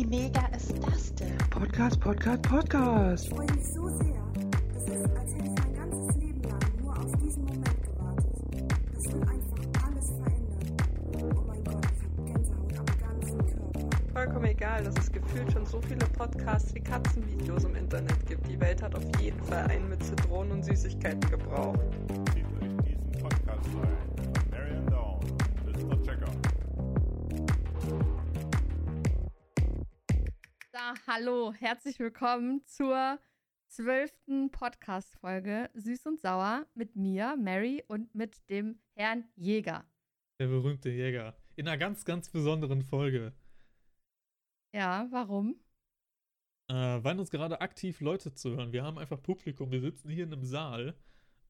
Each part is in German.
Wie mega ist das denn? Podcast, Podcast, Podcast. Ich freue mich so sehr. Das ist, als hätte ich mein ganzes Leben lang nur auf diesen Moment gewartet. Das will einfach alles verändern. Oh mein Gott, ich habe Gänsehaut am ganzen Körper. Vollkommen egal, dass es gefühlt schon so viele Podcasts wie Katzenvideos im Internet gibt. Die Welt hat auf jeden Fall einen mit Zitronen und Süßigkeiten gebraucht. Titel in diesem Podcast ein. Hallo, herzlich willkommen zur zwölften Podcast-Folge Süß und Sauer mit mir, Mary, und mit dem Herrn Jäger. Der berühmte Jäger. In einer ganz, ganz besonderen Folge. Ja, warum? Äh, weil uns gerade aktiv Leute zuhören. Wir haben einfach Publikum. Wir sitzen hier in einem Saal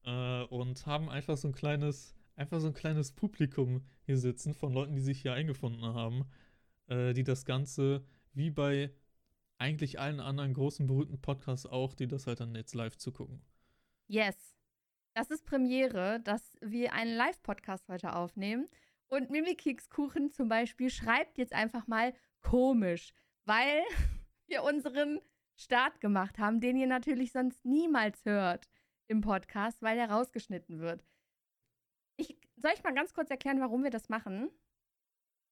äh, und haben einfach so ein kleines, einfach so ein kleines Publikum hier sitzen von Leuten, die sich hier eingefunden haben, äh, die das Ganze wie bei eigentlich allen anderen großen berühmten Podcasts auch, die das halt dann jetzt live zugucken. Yes. Das ist Premiere, dass wir einen Live-Podcast heute aufnehmen. Und Mimi Kekskuchen zum Beispiel schreibt jetzt einfach mal komisch, weil wir unseren Start gemacht haben, den ihr natürlich sonst niemals hört im Podcast, weil der rausgeschnitten wird. Ich, soll ich mal ganz kurz erklären, warum wir das machen?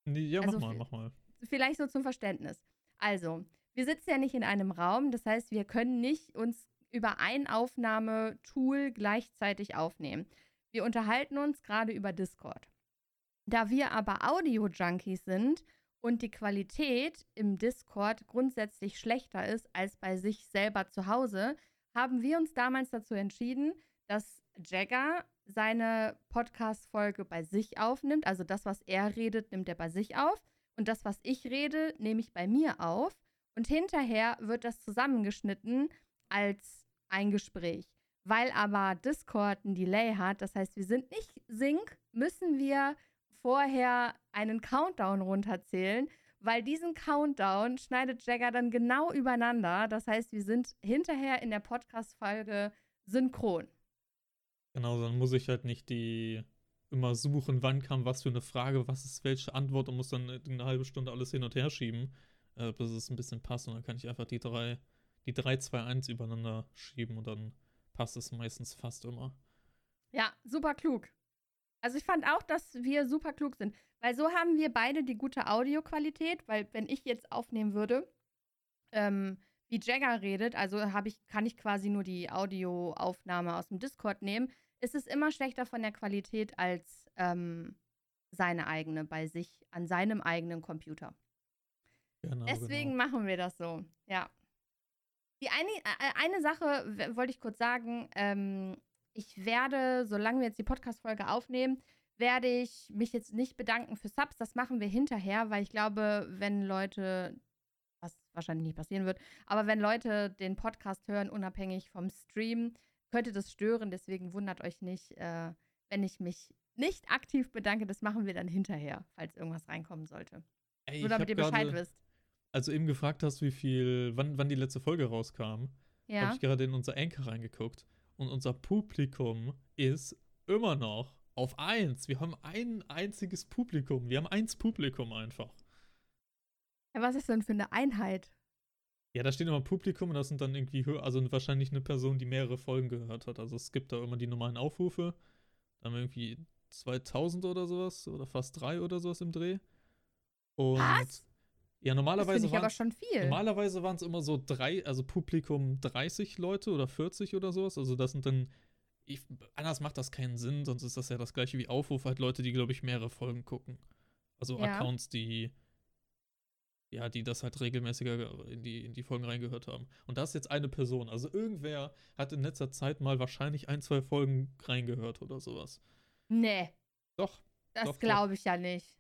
Nee, ja, Also mach mal, mach mal. vielleicht so zum Verständnis. Also, wir sitzen ja nicht in einem Raum, das heißt, wir können nicht uns über ein Aufnahmetool gleichzeitig aufnehmen. Wir unterhalten uns gerade über Discord. Da wir aber Audio-Junkies sind und die Qualität im Discord grundsätzlich schlechter ist als bei sich selber zu Hause, haben wir uns damals dazu entschieden, dass Jagger seine Podcast-Folge bei sich aufnimmt. Also das, was er redet, nimmt er bei sich auf. Und das, was ich rede, nehme ich bei mir auf. Und hinterher wird das zusammengeschnitten als ein Gespräch. Weil aber Discord ein Delay hat, das heißt, wir sind nicht Sync, müssen wir vorher einen Countdown runterzählen, weil diesen Countdown schneidet Jagger dann genau übereinander. Das heißt, wir sind hinterher in der Podcast-Folge synchron. Genau, dann muss ich halt nicht die immer suchen, wann kam was für eine Frage, was ist welche Antwort und muss dann eine halbe Stunde alles hin und her schieben, äh, bis es ein bisschen passt. Und dann kann ich einfach die drei, die 3, 2, 1 übereinander schieben und dann passt es meistens fast immer. Ja, super klug. Also ich fand auch, dass wir super klug sind, weil so haben wir beide die gute Audioqualität, weil wenn ich jetzt aufnehmen würde, ähm, wie Jagger redet, also habe ich, kann ich quasi nur die Audioaufnahme aus dem Discord nehmen, ist es immer schlechter von der Qualität als ähm, seine eigene bei sich an seinem eigenen Computer. Genau, Deswegen genau. machen wir das so, ja. Die eine, äh, eine Sache wollte ich kurz sagen. Ähm, ich werde, solange wir jetzt die Podcast-Folge aufnehmen, werde ich mich jetzt nicht bedanken für Subs. Das machen wir hinterher, weil ich glaube, wenn Leute, was wahrscheinlich nicht passieren wird, aber wenn Leute den Podcast hören, unabhängig vom Stream, könnte das stören. Deswegen wundert euch nicht, äh, wenn ich mich nicht aktiv bedanke. Das machen wir dann hinterher, falls irgendwas reinkommen sollte. Ey, Nur damit ihr Bescheid wisst. Als du eben gefragt hast, wie viel, wann, wann die letzte Folge rauskam, Ja. habe ich gerade in unser Anchor reingeguckt. Und unser Publikum ist immer noch auf 1. Wir haben ein einziges Publikum. Wir haben eins Publikum einfach. Ja, was ist denn für eine Einheit? Ja, da steht immer Publikum und das sind dann irgendwie also wahrscheinlich eine Person, die mehrere Folgen gehört hat. Also es gibt da immer die normalen Aufrufe. Dann haben wir irgendwie 2000 oder sowas oder fast drei oder sowas im Dreh. Und Was? Ja, Das normalerweise finde ich aber waren's- schon viel. Normalerweise waren es immer so drei, also Publikum 30 Leute oder 40 oder sowas. Also das sind dann, ich, anders macht das keinen Sinn, sonst ist das ja das gleiche wie Aufruf, halt Leute, die, glaube ich, mehrere Folgen gucken. Also Ja. Accounts, die, ja, die das halt regelmäßiger in die, in die Folgen reingehört haben. Und das ist jetzt eine Person. Also irgendwer hat in letzter Zeit mal wahrscheinlich ein, zwei Folgen reingehört oder sowas. Nee, Doch, das glaube ich ja nicht.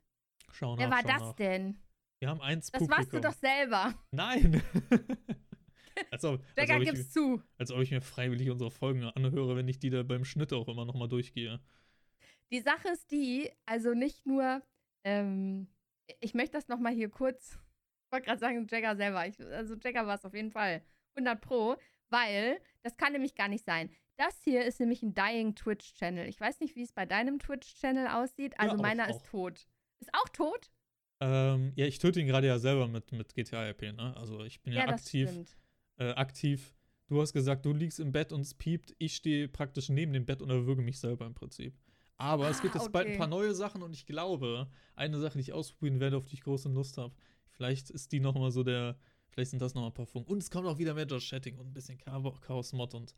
schau nach. Wer war das nach. denn? Wir haben eins Das Publikum. warst du doch selber. Nein! als ob, als Jagger, ob gib's zu. Als ob ich mir freiwillig unsere Folgen anhöre, wenn ich die da beim Schnitt auch immer nochmal durchgehe. Die Sache ist die, also nicht nur, ähm, ich möchte das nochmal hier kurz, ich wollte gerade sagen, Jagger selber. Ich, also Jagger war es auf jeden Fall. 100 Pro, weil das kann nämlich gar nicht sein. Das hier ist nämlich ein Dying Twitch-Channel. Ich weiß nicht, wie es bei deinem Twitch-Channel aussieht. Also auch, meiner auch. ist tot. Ist auch tot? Ähm, ja, ich töte ihn gerade ja selber mit, mit GTA RP, ne? Also ich bin ja, das aktiv, äh, aktiv. Du hast gesagt, du liegst im Bett und es piept. Ich stehe praktisch neben dem Bett und erwürge mich selber im Prinzip. Aber es gibt Ah, jetzt bald ein okay. paar neue Sachen und ich glaube, eine Sache, die ich ausprobieren werde, auf die ich große Lust habe. Vielleicht ist die nochmal so der, vielleicht sind das nochmal ein paar Funken. Und es kommt auch wieder mehr Just Chatting und ein bisschen Chaos- Chaos-Mod und,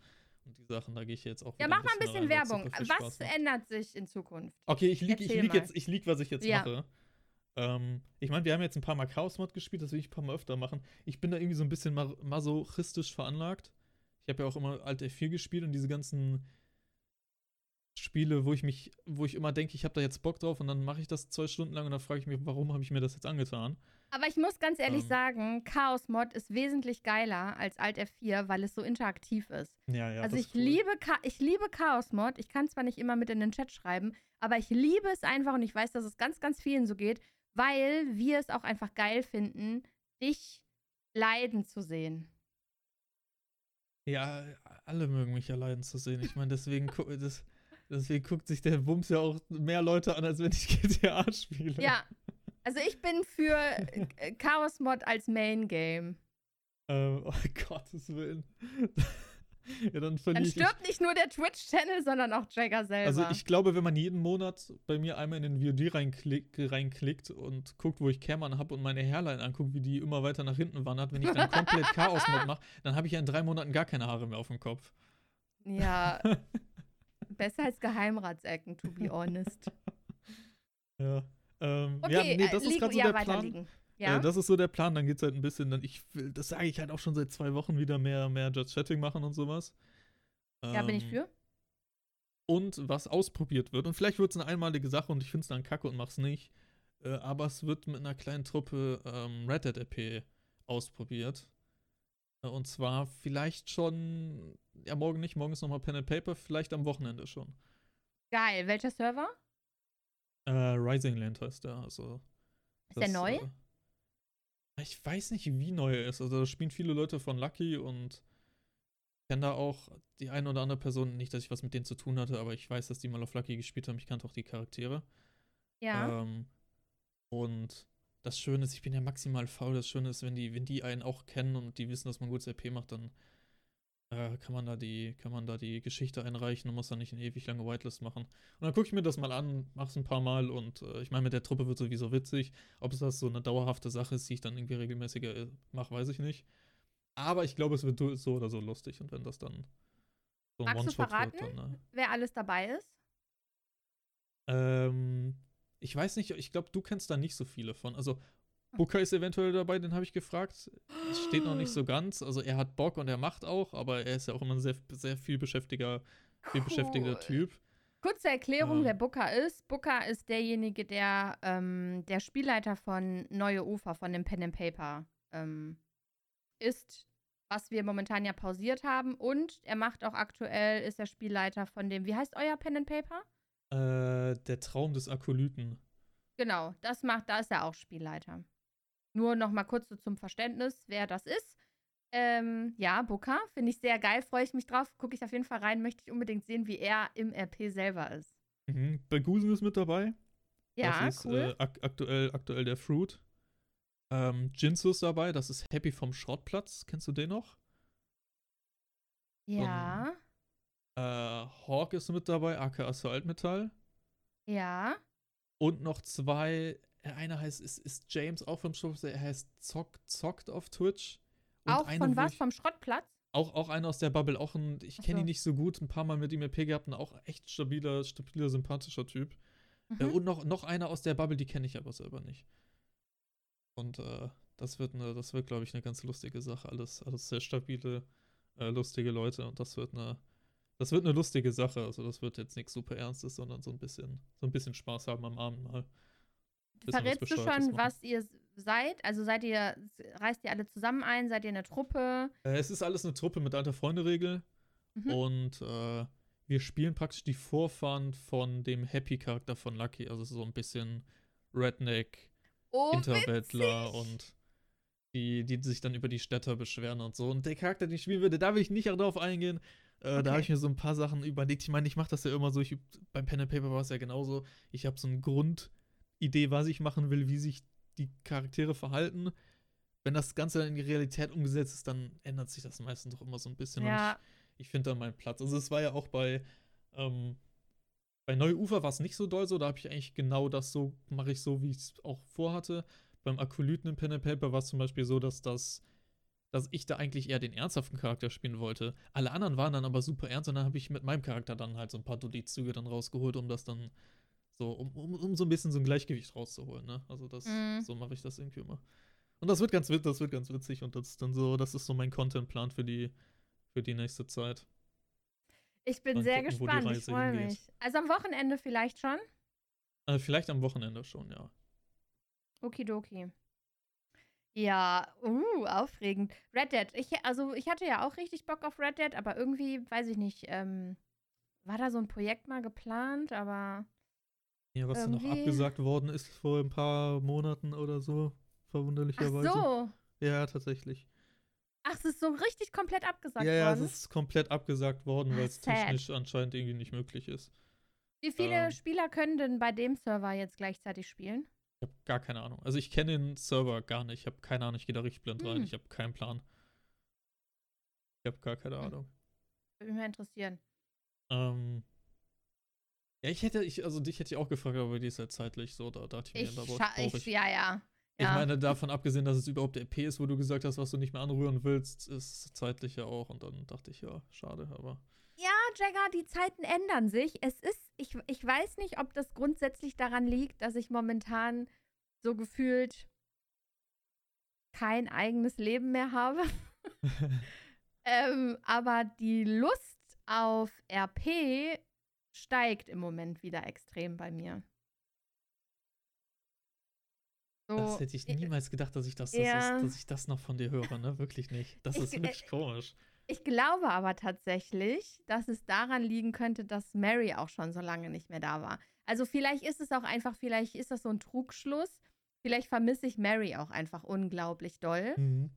und die Sachen, da gehe ich jetzt auch Ja, mach mal ein bisschen rein, Werbung. Was macht. ändert sich in Zukunft? Okay, ich lieg, ich lieg mal. jetzt, ich lieg, was ich jetzt Ja. mache. Ähm, ich meine, wir haben jetzt ein paar Mal Chaos-Mod gespielt, das will ich ein paar Mal öfter machen. Ich bin da irgendwie so ein bisschen ma masochistisch veranlagt. Ich habe ja auch immer Alt F4 gespielt und diese ganzen Spiele, wo ich mich, wo ich immer denke, ich habe da jetzt Bock drauf und dann mache ich das zwei Stunden lang und dann frage ich mich, warum habe ich mir das jetzt angetan? Aber ich muss ganz ehrlich Ähm. sagen, Chaos Mod ist wesentlich geiler als Alt F4, weil es so interaktiv ist. Ja, ja. also ich ist cool. liebe ich liebe Chaos Mod. Ich kann zwar nicht immer mit in den Chat schreiben, aber ich liebe es einfach und ich weiß, dass es ganz, ganz vielen so geht, weil wir es auch einfach geil finden, dich leiden zu sehen. Ja, alle mögen mich ja leiden zu sehen. Ich meine, deswegen, gu das, deswegen guckt sich der Bums ja auch mehr Leute an, als wenn ich GTA spiele. Ja. Also ich bin für äh, Chaos Mod als Main Game. Ähm, oh Gottes Willen. Ja, dann Dann verliere ich. stirbt nicht nur der Twitch-Channel, sondern auch Jagger selber. Also ich glaube, wenn man jeden Monat bei mir einmal in den VOD reinklick, reinklickt und guckt, wo ich Cameron habe und meine Hairline anguckt, wie die immer weiter nach hinten wandert, wenn ich dann komplett Chaos-Mod mache, dann habe ich ja in drei Monaten gar keine Haare mehr auf dem Kopf. Ja, besser als Geheimratsecken, to be honest. Ja. Ähm, Okay, ja, nee, äh, das ist liegen- gerade so ja, der Plan. weiterliegen. Ja, Äh, das ist so der Plan, dann geht's halt ein bisschen, dann ich will, das sage ich halt auch schon seit zwei Wochen wieder mehr, mehr Just Chatting machen und sowas. ja, bin ich Ähm, für. und was ausprobiert wird. Und vielleicht wird es eine einmalige Sache und ich finde es dann kacke und mach's nicht. Äh, aber es wird mit einer kleinen Truppe ähm, Red Dead RP ausprobiert. Äh, und zwar vielleicht schon, ja, morgen nicht, morgen ist nochmal Pen and Paper, vielleicht am Wochenende schon. Geil. Welcher Server? Äh, Rising Land heißt der. Also, Ist der neu? äh, ich weiß nicht, wie neu er ist. Also, da spielen viele Leute von Lucky und ich kenne da auch die eine oder andere Person. Nicht, dass ich was mit denen zu tun hatte, aber ich weiß, dass die mal auf Lucky gespielt haben. Ich kannte auch die Charaktere. Ja. Ähm, und das Schöne ist, ich bin ja maximal faul. Das Schöne ist, wenn die, wenn die einen auch kennen und die wissen, dass man gutes RP macht, dann äh, kann man da die, kann man da die Geschichte einreichen und muss dann nicht eine ewig lange Whitelist machen. Und dann gucke ich mir das mal an, mach's ein paar Mal und äh, ich meine, mit der Truppe wird sowieso witzig. Ob es das so eine dauerhafte Sache ist, die ich dann irgendwie regelmäßiger äh, mache, weiß ich nicht. Aber ich glaube, es wird so oder so lustig und wenn das dann so ein One-Shot wird, dann. Äh, Wer alles dabei ist? ähm, ich weiß nicht, ich glaube, du kennst da nicht so viele von. Also, Booker ist eventuell dabei, den habe ich gefragt. Es steht noch nicht so ganz. Also, er hat Bock und er macht auch, aber er ist ja auch immer ein sehr, sehr viel beschäftiger, viel beschäftigter. Typ. Kurze Erklärung, Ähm. wer Booker ist. Booker ist derjenige, der ähm, der Spielleiter von Neue Ufer, von dem Pen and Paper ähm, ist, was wir momentan ja pausiert haben. Und er macht auch aktuell, ist er Spielleiter von dem, wie heißt euer Pen and Paper? Äh, der Traum des Akolyten. Genau, das macht, da ist er auch Spielleiter. Nur noch mal kurz so zum Verständnis, wer das ist. Ähm, ja, Booker, finde ich sehr geil, freue ich mich drauf. Gucke ich auf jeden Fall rein, möchte ich unbedingt sehen, wie er im RP selber ist. Mhm. Bagusen ist mit dabei. Ja, das ist cool. äh, ak aktuell, aktuell der Fruit. Ähm, Jinsu ist dabei, das ist Happy vom Schrottplatz. Kennst du den noch? ja, Äh, Hawk ist mit dabei, aka Assault Metall. ja. Und noch zwei. Äh, Einer heißt, ist, ist James auch vom Show, er heißt Zock, Zockt auf Twitch. Und Auch eine, von was? Ich, Vom Schrottplatz? auch, auch einer aus der Bubble, auch ein, ich kenne ihn so. nicht so gut, ein paar Mal mit ihm RP gehabt, ein auch echt stabiler, stabiler, sympathischer Typ. Äh, Mhm. und noch, noch einer aus der Bubble, die kenne ich aber selber nicht. Und äh, das wird, eine, das wird, glaube ich, eine ganz lustige Sache. Alles, alles sehr stabile, äh, lustige Leute. Und das wird eine, das wird eine lustige Sache. Also das wird jetzt nichts super Ernstes, sondern so ein bisschen, so ein bisschen Spaß haben am Abend mal. Verrätst du schon, was ihr seid? Also seid ihr, reist ihr alle zusammen ein? Seid ihr eine Truppe? Äh, es ist alles eine Truppe mit alter Freunde-Regel. Mhm. Und äh, wir spielen praktisch die Vorfahren von dem Happy-Charakter von Lucky. Also so ein bisschen Redneck, Oh, Interweltler witzig. und die, die sich dann über die Städter beschweren und so. Und der Charakter, den ich spielen würde, da will ich nicht darauf eingehen. Äh, Da habe Okay. ich mir so ein paar Sachen überlegt. Ich meine, ich mache das ja immer so. Ich, beim Pen and Paper war es ja genauso. Ich habe so eine Grundidee, was ich machen will, wie sich die Charaktere verhalten. Wenn das Ganze dann in die Realität umgesetzt ist, dann ändert sich das meistens doch immer so ein bisschen. Ja. Und ich, ich finde da meinen Platz. Also es war ja auch bei, ähm, bei Neuufer war es nicht so doll so. Da habe ich eigentlich genau das so, mache ich so, wie ich es auch vorhatte. Beim Akolyten im Pen and Paper war es zum Beispiel so, dass das dass ich da eigentlich eher den ernsthaften Charakter spielen wollte. Alle anderen waren dann aber super ernst und dann habe ich mit meinem Charakter dann halt so ein paar Dulli-Züge dann rausgeholt, um das dann so, um, um, um so ein bisschen so ein Gleichgewicht rauszuholen, ne? Also das, Mhm. so mache ich das irgendwie immer. Und das wird ganz wit- das wird ganz witzig und das ist dann so, das ist so mein Contentplan für die, für die nächste Zeit. Ich bin Mal sehr gucken, gespannt. Ich freue mich. Also am Wochenende vielleicht schon. Äh, vielleicht am Wochenende schon, ja. Okidoki. Ja, uh, aufregend. Red Dead. Ich, also ich hatte ja auch richtig Bock auf Red Dead, aber irgendwie, weiß ich nicht, ähm, war da so ein Projekt mal geplant, aber Ja, was dann noch abgesagt worden ist vor ein paar Monaten oder so, ach verwunderlicherweise. so. Ja, tatsächlich. Ach, es ist so richtig komplett abgesagt ja, ja, es worden. ist komplett abgesagt worden, Ah, weil es technisch anscheinend irgendwie nicht möglich ist. Wie viele ähm, Spieler können denn bei dem Server jetzt gleichzeitig spielen? Ich habe gar keine Ahnung. Also ich kenne den Server gar nicht. Ich habe keine Ahnung, ich gehe da richtig blind rein. Hm. Ich habe keinen Plan. Ich habe gar keine Hm. Ahnung. Würde mich mal interessieren. Ähm, ja, ich hätte, ich, also dich hätte ich auch gefragt, aber die ist halt zeitlich so, da dachte ich Ich, mir, da brauch scha- brauch ich, ja, ja. Ich ja. meine, davon abgesehen, dass es überhaupt der EP ist, wo du gesagt hast, was du nicht mehr anrühren willst, ist zeitlich ja auch. Und dann dachte ich, ja, schade, aber. Ja, Jagger, die Zeiten ändern sich. Es ist, ich, ich weiß nicht, ob das grundsätzlich daran liegt, dass ich momentan so gefühlt kein eigenes Leben mehr habe. ähm, aber die Lust auf RP steigt im Moment wieder extrem bei mir. So, Das hätte ich niemals gedacht, dass ich das, das Ja. ist, dass ich das noch von dir höre, ne? Wirklich nicht. Das Ich- ist äh, wirklich komisch. Ich glaube aber tatsächlich, dass es daran liegen könnte, dass Mary auch schon so lange nicht mehr da war. Also vielleicht ist es auch einfach, vielleicht ist das so ein Trugschluss. Vielleicht vermisse ich Mary auch einfach unglaublich doll. Mhm.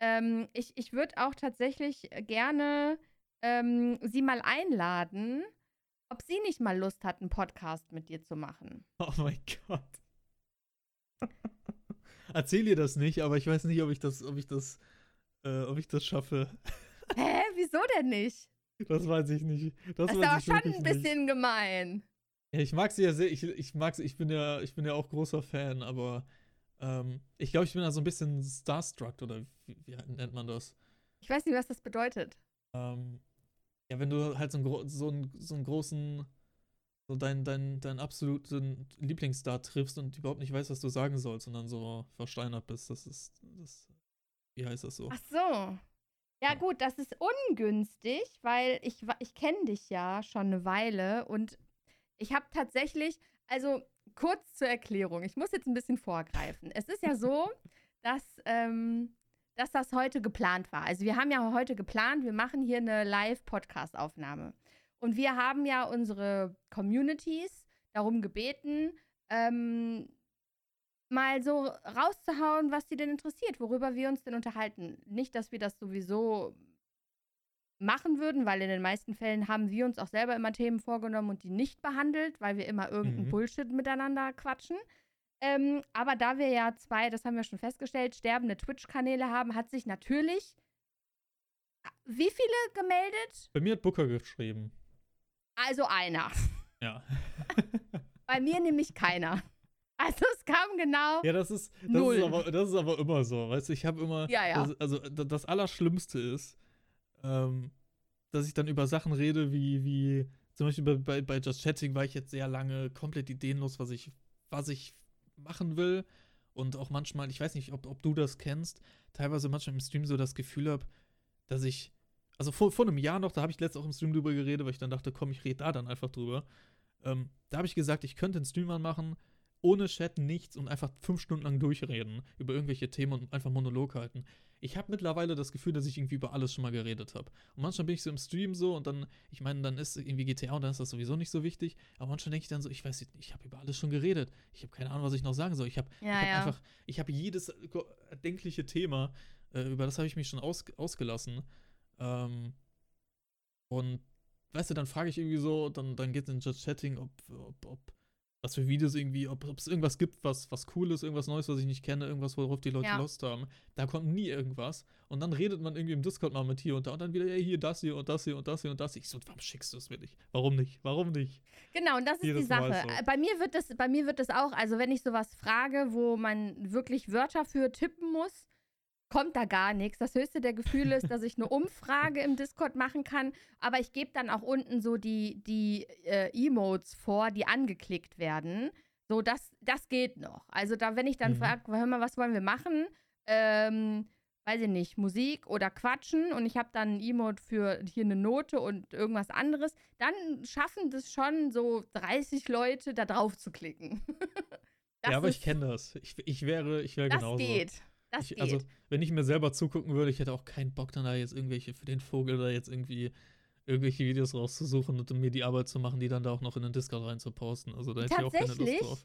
Ähm, ich ich würde auch tatsächlich gerne ähm, sie mal einladen, ob sie nicht mal Lust hat, einen Podcast mit dir zu machen. Oh mein Gott. Erzähl ihr das nicht, aber ich weiß nicht, ob ich das, ob ich das, äh, ob ich das schaffe. Hä? Wieso denn nicht? Das weiß ich nicht. Das, Das ist aber schon ein nicht. bisschen gemein. Ja, ich mag sie ja sehr. Ich, ich mag sie, ich bin ja, ich bin ja auch großer Fan, aber ähm, ich glaube, ich bin da so ein bisschen starstruck oder wie, wie nennt man das? Ich weiß nicht, was das bedeutet. Ähm, ja, wenn du halt so einen, so einen, so einen großen, so deinen dein, dein absoluten Lieblingsstar triffst und überhaupt nicht weißt, was du sagen sollst und dann so versteinert bist, das ist, das, wie heißt das so? Ach so. Ja, gut, das ist ungünstig, weil ich, ich kenne dich ja schon eine Weile und ich habe tatsächlich, also kurz zur Erklärung, ich muss jetzt ein bisschen vorgreifen. Es ist ja so, dass, ähm, dass das heute geplant war. Also wir haben ja heute geplant, wir machen hier eine Live-Podcast-Aufnahme. Und wir haben ja unsere Communities darum gebeten, ähm, mal so rauszuhauen, was die denn interessiert, worüber wir uns denn unterhalten. Nicht, dass wir das sowieso machen würden, weil in den meisten Fällen haben wir uns auch selber immer Themen vorgenommen und die nicht behandelt, weil wir immer irgendeinen Mhm. Bullshit miteinander quatschen. Ähm, aber da wir ja zwei, das haben wir schon festgestellt, sterbende Twitch-Kanäle haben, hat sich natürlich wie viele gemeldet? Bei mir hat Booker geschrieben. Also einer. Ja. Bei mir nämlich keiner. Also es kam genau. Ja, das ist, das Null. ist, aber, das ist aber immer so. Weißt du, ich habe immer. Ja, ja. Das, also, da- das Allerschlimmste ist, ähm, dass ich dann über Sachen rede, wie, wie zum Beispiel bei, bei, bei Just Chatting war ich jetzt sehr lange komplett ideenlos, was ich, was ich machen will. Und auch manchmal, ich weiß nicht, ob, ob du das kennst, teilweise manchmal im Stream so das Gefühl habe, dass ich. Also vor, vor einem Jahr noch, da habe ich letztens auch im Stream drüber geredet, weil ich dann dachte, komm, ich rede da dann einfach drüber. Ähm, da habe ich gesagt, ich könnte einen Stream anmachen, ohne Chat, nichts und einfach fünf Stunden lang durchreden über irgendwelche Themen und einfach Monolog halten. Ich habe mittlerweile das Gefühl, dass ich irgendwie über alles schon mal geredet habe. Und manchmal bin ich so im Stream so und dann, ich meine, dann ist irgendwie GTA und dann ist das sowieso nicht so wichtig. Aber manchmal denke ich dann so, ich weiß nicht, ich habe über alles schon geredet. Ich habe keine Ahnung, was ich noch sagen soll. Ich habe Ja, hab ja. einfach, ich habe jedes erdenkliche Thema, äh, über das habe ich mich schon aus, ausgelassen. Ähm, Und weißt du, dann frage ich irgendwie so, dann, dann geht es in Just Chatting, ob, ob, ob, was für Videos irgendwie, ob es irgendwas gibt, was, was cool ist, irgendwas Neues, was ich nicht kenne, irgendwas, worauf die Leute Ja. Lust haben. Da kommt nie irgendwas. Und dann redet man irgendwie im Discord mal mit hier und da und dann wieder, ey, hier das hier und das hier und das hier und das. Ich so, warum schickst du es mir nicht? Warum nicht? Warum nicht? Genau, und das ist Jedes die Sache. So. Äh, Bei mir wird das, bei mir wird das auch, also wenn ich sowas frage, wo man wirklich Wörter für tippen muss, kommt da gar nichts. Das höchste der Gefühle ist, dass ich eine Umfrage im Discord machen kann, aber ich gebe dann auch unten so die, die äh, Emotes vor, die angeklickt werden. So, das, das geht noch. Also da, wenn ich dann Mhm. frage, hör mal, was wollen wir machen? Ähm, weiß ich nicht, Musik oder Quatschen und ich habe dann ein Emote für hier eine Note und irgendwas anderes, dann schaffen das schon so 30 Leute, da drauf zu klicken. Das ja, aber ich ist- kenne das. Ich, ich wäre, ich wäre Das genauso. geht. Das ich, geht. Also, wenn ich mir selber zugucken würde, ich hätte auch keinen Bock, dann da jetzt irgendwelche für den Vogel da jetzt irgendwie irgendwelche Videos rauszusuchen und mir die Arbeit zu machen, die dann da auch noch in den Discord rein zu posten. Also da hätte ich auch keine? Lust drauf.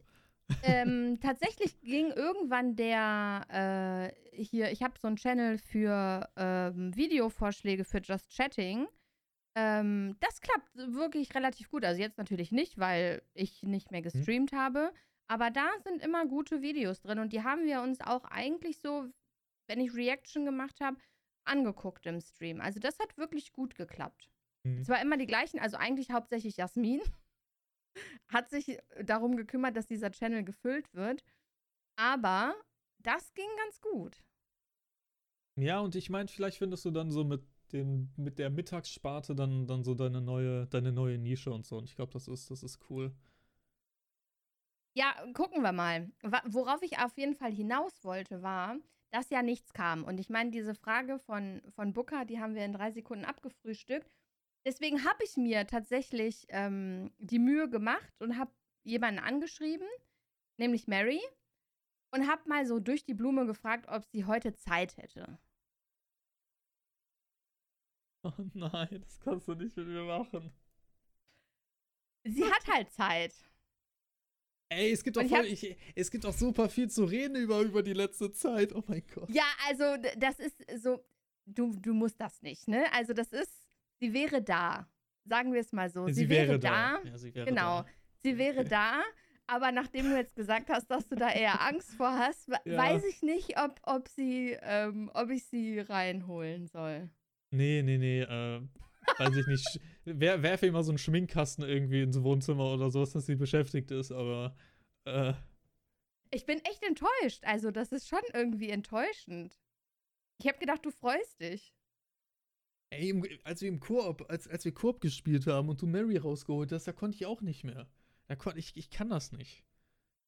ähm, tatsächlich ging irgendwann der äh, hier, ich habe so einen Channel für ähm, Videovorschläge für Just Chatting. Ähm, das klappt wirklich relativ gut. Also jetzt natürlich nicht, weil ich nicht mehr gestreamt habe. Aber da sind immer gute Videos drin und die haben wir uns auch eigentlich so, wenn ich Reaction gemacht habe, angeguckt im Stream. Also das hat wirklich gut geklappt. Mhm. Es war immer die gleichen, also eigentlich hauptsächlich Jasmin hat sich darum gekümmert, dass dieser Channel gefüllt wird. Aber das ging ganz gut. Ja, und ich meine, vielleicht findest du dann so mit dem, mit der Mittagssparte dann, dann so deine neue, deine neue Nische und so. Und ich glaube, das ist, das ist cool. Ja, gucken wir mal. Worauf ich auf jeden Fall hinaus wollte, war, dass ja nichts kam. Und ich meine, diese Frage von, von Booker, die haben wir in drei Sekunden abgefrühstückt. Deswegen habe ich mir tatsächlich ähm, die Mühe gemacht und habe jemanden angeschrieben, nämlich Mary, und habe mal so durch die Blume gefragt, ob sie heute Zeit hätte. Oh nein, das kannst du nicht mit mir machen. Sie hat halt Zeit. Ey, es gibt auch voll, ich, es gibt auch super viel zu reden über, über die letzte Zeit. Oh mein Gott. Ja, also das ist so, du, du musst das nicht, ne? Also das ist, sie wäre da. Sagen wir es mal so. Sie, wäre, da. Ja, sie wäre Genau. da. Sie wäre Okay. da. Aber nachdem du jetzt gesagt hast, dass du da eher Angst vor hast, Ja. weiß ich nicht, ob, ob, sie, ähm, ob ich sie reinholen soll. Nee, nee, nee, äh, weiß ich nicht. Wer, werfe immer so einen Schminkkasten irgendwie ins Wohnzimmer oder sowas, dass sie beschäftigt ist, aber, äh, Ich bin echt enttäuscht. Also, das ist schon irgendwie enttäuschend. Ich habe gedacht, du freust dich. ey, als wir im Koop, als, als wir Koop gespielt haben und du Mary rausgeholt hast, da konnte ich auch nicht mehr. Da kon, ich, ich kann das nicht.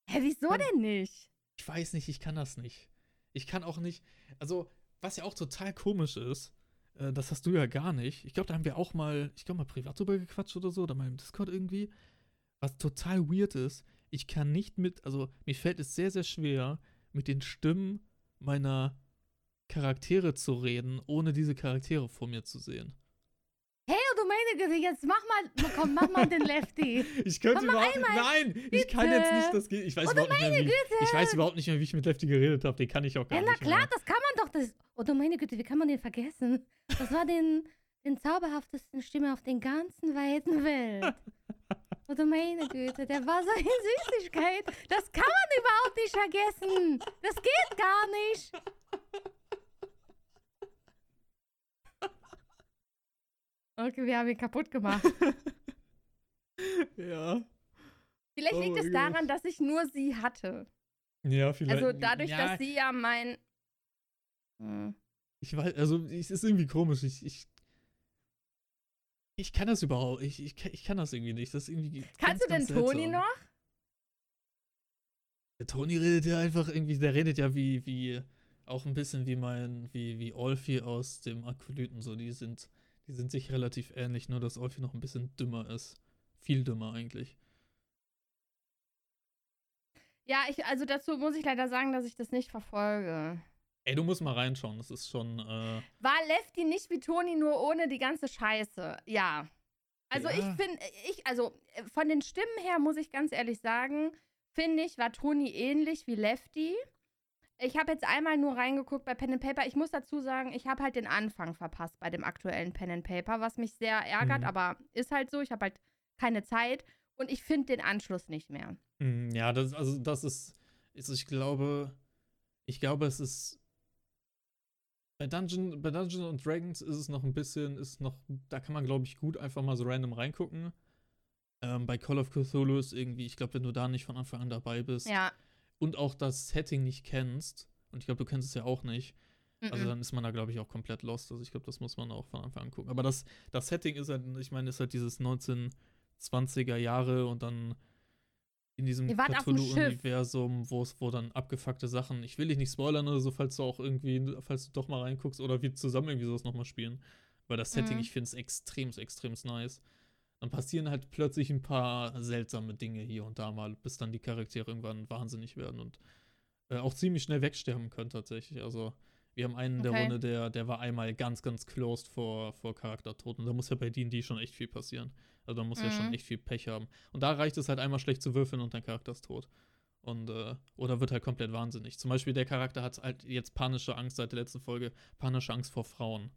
Hä, wieso Kann- denn nicht? Ich weiß nicht, ich kann das nicht. Ich kann auch nicht. Also, was ja auch total komisch ist, äh, das hast du ja gar nicht. Ich glaube, da haben wir auch mal, ich glaube mal privat drüber gequatscht oder so, oder mal im Discord irgendwie. Was total weird ist, ich kann nicht mit, also mir fällt es sehr, sehr schwer, mit den Stimmen meiner Charaktere zu reden, ohne diese Charaktere vor mir zu sehen. Du meine Güte, jetzt mach mal, komm, mach mal den Lefty. Ich könnte überhaupt, einmal, nein, ich kann jetzt nicht das, ich weiß Oh, überhaupt nicht mehr, wie, ich weiß überhaupt nicht mehr, wie ich mit Lefty geredet habe, den kann ich auch gar Ja, na nicht klar, mehr. das kann man doch. Das, oh du meine Güte, wie kann man den vergessen? Das war den, den zauberhaftesten Stimme auf den ganzen weiten Welt. Oh du meine Güte, der war so eine Süßigkeit. Das kann man überhaupt nicht vergessen. Das geht gar nicht. Okay, wir haben ihn kaputt gemacht. Ja. Vielleicht Oh liegt es daran, dass ich nur sie hatte. Ja, vielleicht. Also dadurch, ja, dass sie ja mein... Hm. Ich weiß, also es ist irgendwie komisch. Ich, ich, ich kann das überhaupt. Ich, ich, kann- ich kann das irgendwie nicht. Das irgendwie. Kannst ganz, du denn Toni noch? Der Toni redet ja einfach irgendwie, der redet ja wie, wie, auch ein bisschen wie mein, wie, wie Olfi aus dem Akolyten. So, die sind, die sind sich relativ ähnlich, nur dass Olfi noch ein bisschen dümmer ist. Viel dümmer eigentlich. Ja, ich, also dazu muss ich leider sagen, dass ich das nicht verfolge. Ey, du musst mal reinschauen. Das ist schon, äh, War Lefty nicht wie Toni, nur ohne die ganze Scheiße? Ja. Also Ja. ich finde, ich, also äh, von den Stimmen her muss ich ganz ehrlich sagen, finde ich, war Toni ähnlich wie Lefty. Ich habe jetzt einmal nur reingeguckt bei Pen and Paper. Ich muss dazu sagen, ich habe halt den Anfang verpasst bei dem aktuellen Pen and Paper, was mich sehr ärgert, Mhm. aber ist halt so. Ich habe halt keine Zeit und ich finde den Anschluss nicht mehr. Hm, Ja, das, also das ist, ist, ich glaube, ich glaube, es ist bei Dungeon, bei Dungeons und Dragons ist es noch ein bisschen, ist noch, da kann man, glaube ich, gut einfach mal so random reingucken. Ähm, bei Call of Cthulhu ist irgendwie, ich glaube, wenn du da nicht von Anfang an dabei bist Ja. Und auch das Setting nicht kennst, und ich glaube, du kennst es ja auch nicht, also mhm. dann ist man da, glaube ich, auch komplett lost. Also ich glaube, das muss man auch von Anfang an gucken. Aber das, das Setting ist halt, ich meine, ist halt dieses 1920er Jahre und dann in diesem. Cthulhu-Universum, wo es, wo dann abgefuckte Sachen, ich will dich nicht spoilern oder so, falls du auch irgendwie, falls du doch mal reinguckst oder wir zusammen irgendwie sowas nochmal spielen. Weil das Setting, Mhm. ich finde es extrem, extrem nice. Dann passieren halt plötzlich ein paar seltsame Dinge hier und da mal, bis dann die Charaktere irgendwann wahnsinnig werden und äh, auch ziemlich schnell wegsterben können tatsächlich. Also wir haben einen in der Okay. Runde, der, der war einmal ganz, ganz closed vor, vor Charaktertod. Und da muss ja bei D&D schon echt viel passieren. Also da muss ja schon Mhm. echt viel Pech haben. Und da reicht es halt einmal schlecht zu würfeln und dein Charakter ist tot. Und, äh, oder wird halt komplett wahnsinnig. Zum Beispiel der Charakter hat halt jetzt panische Angst seit der letzten Folge, panische Angst vor Frauen.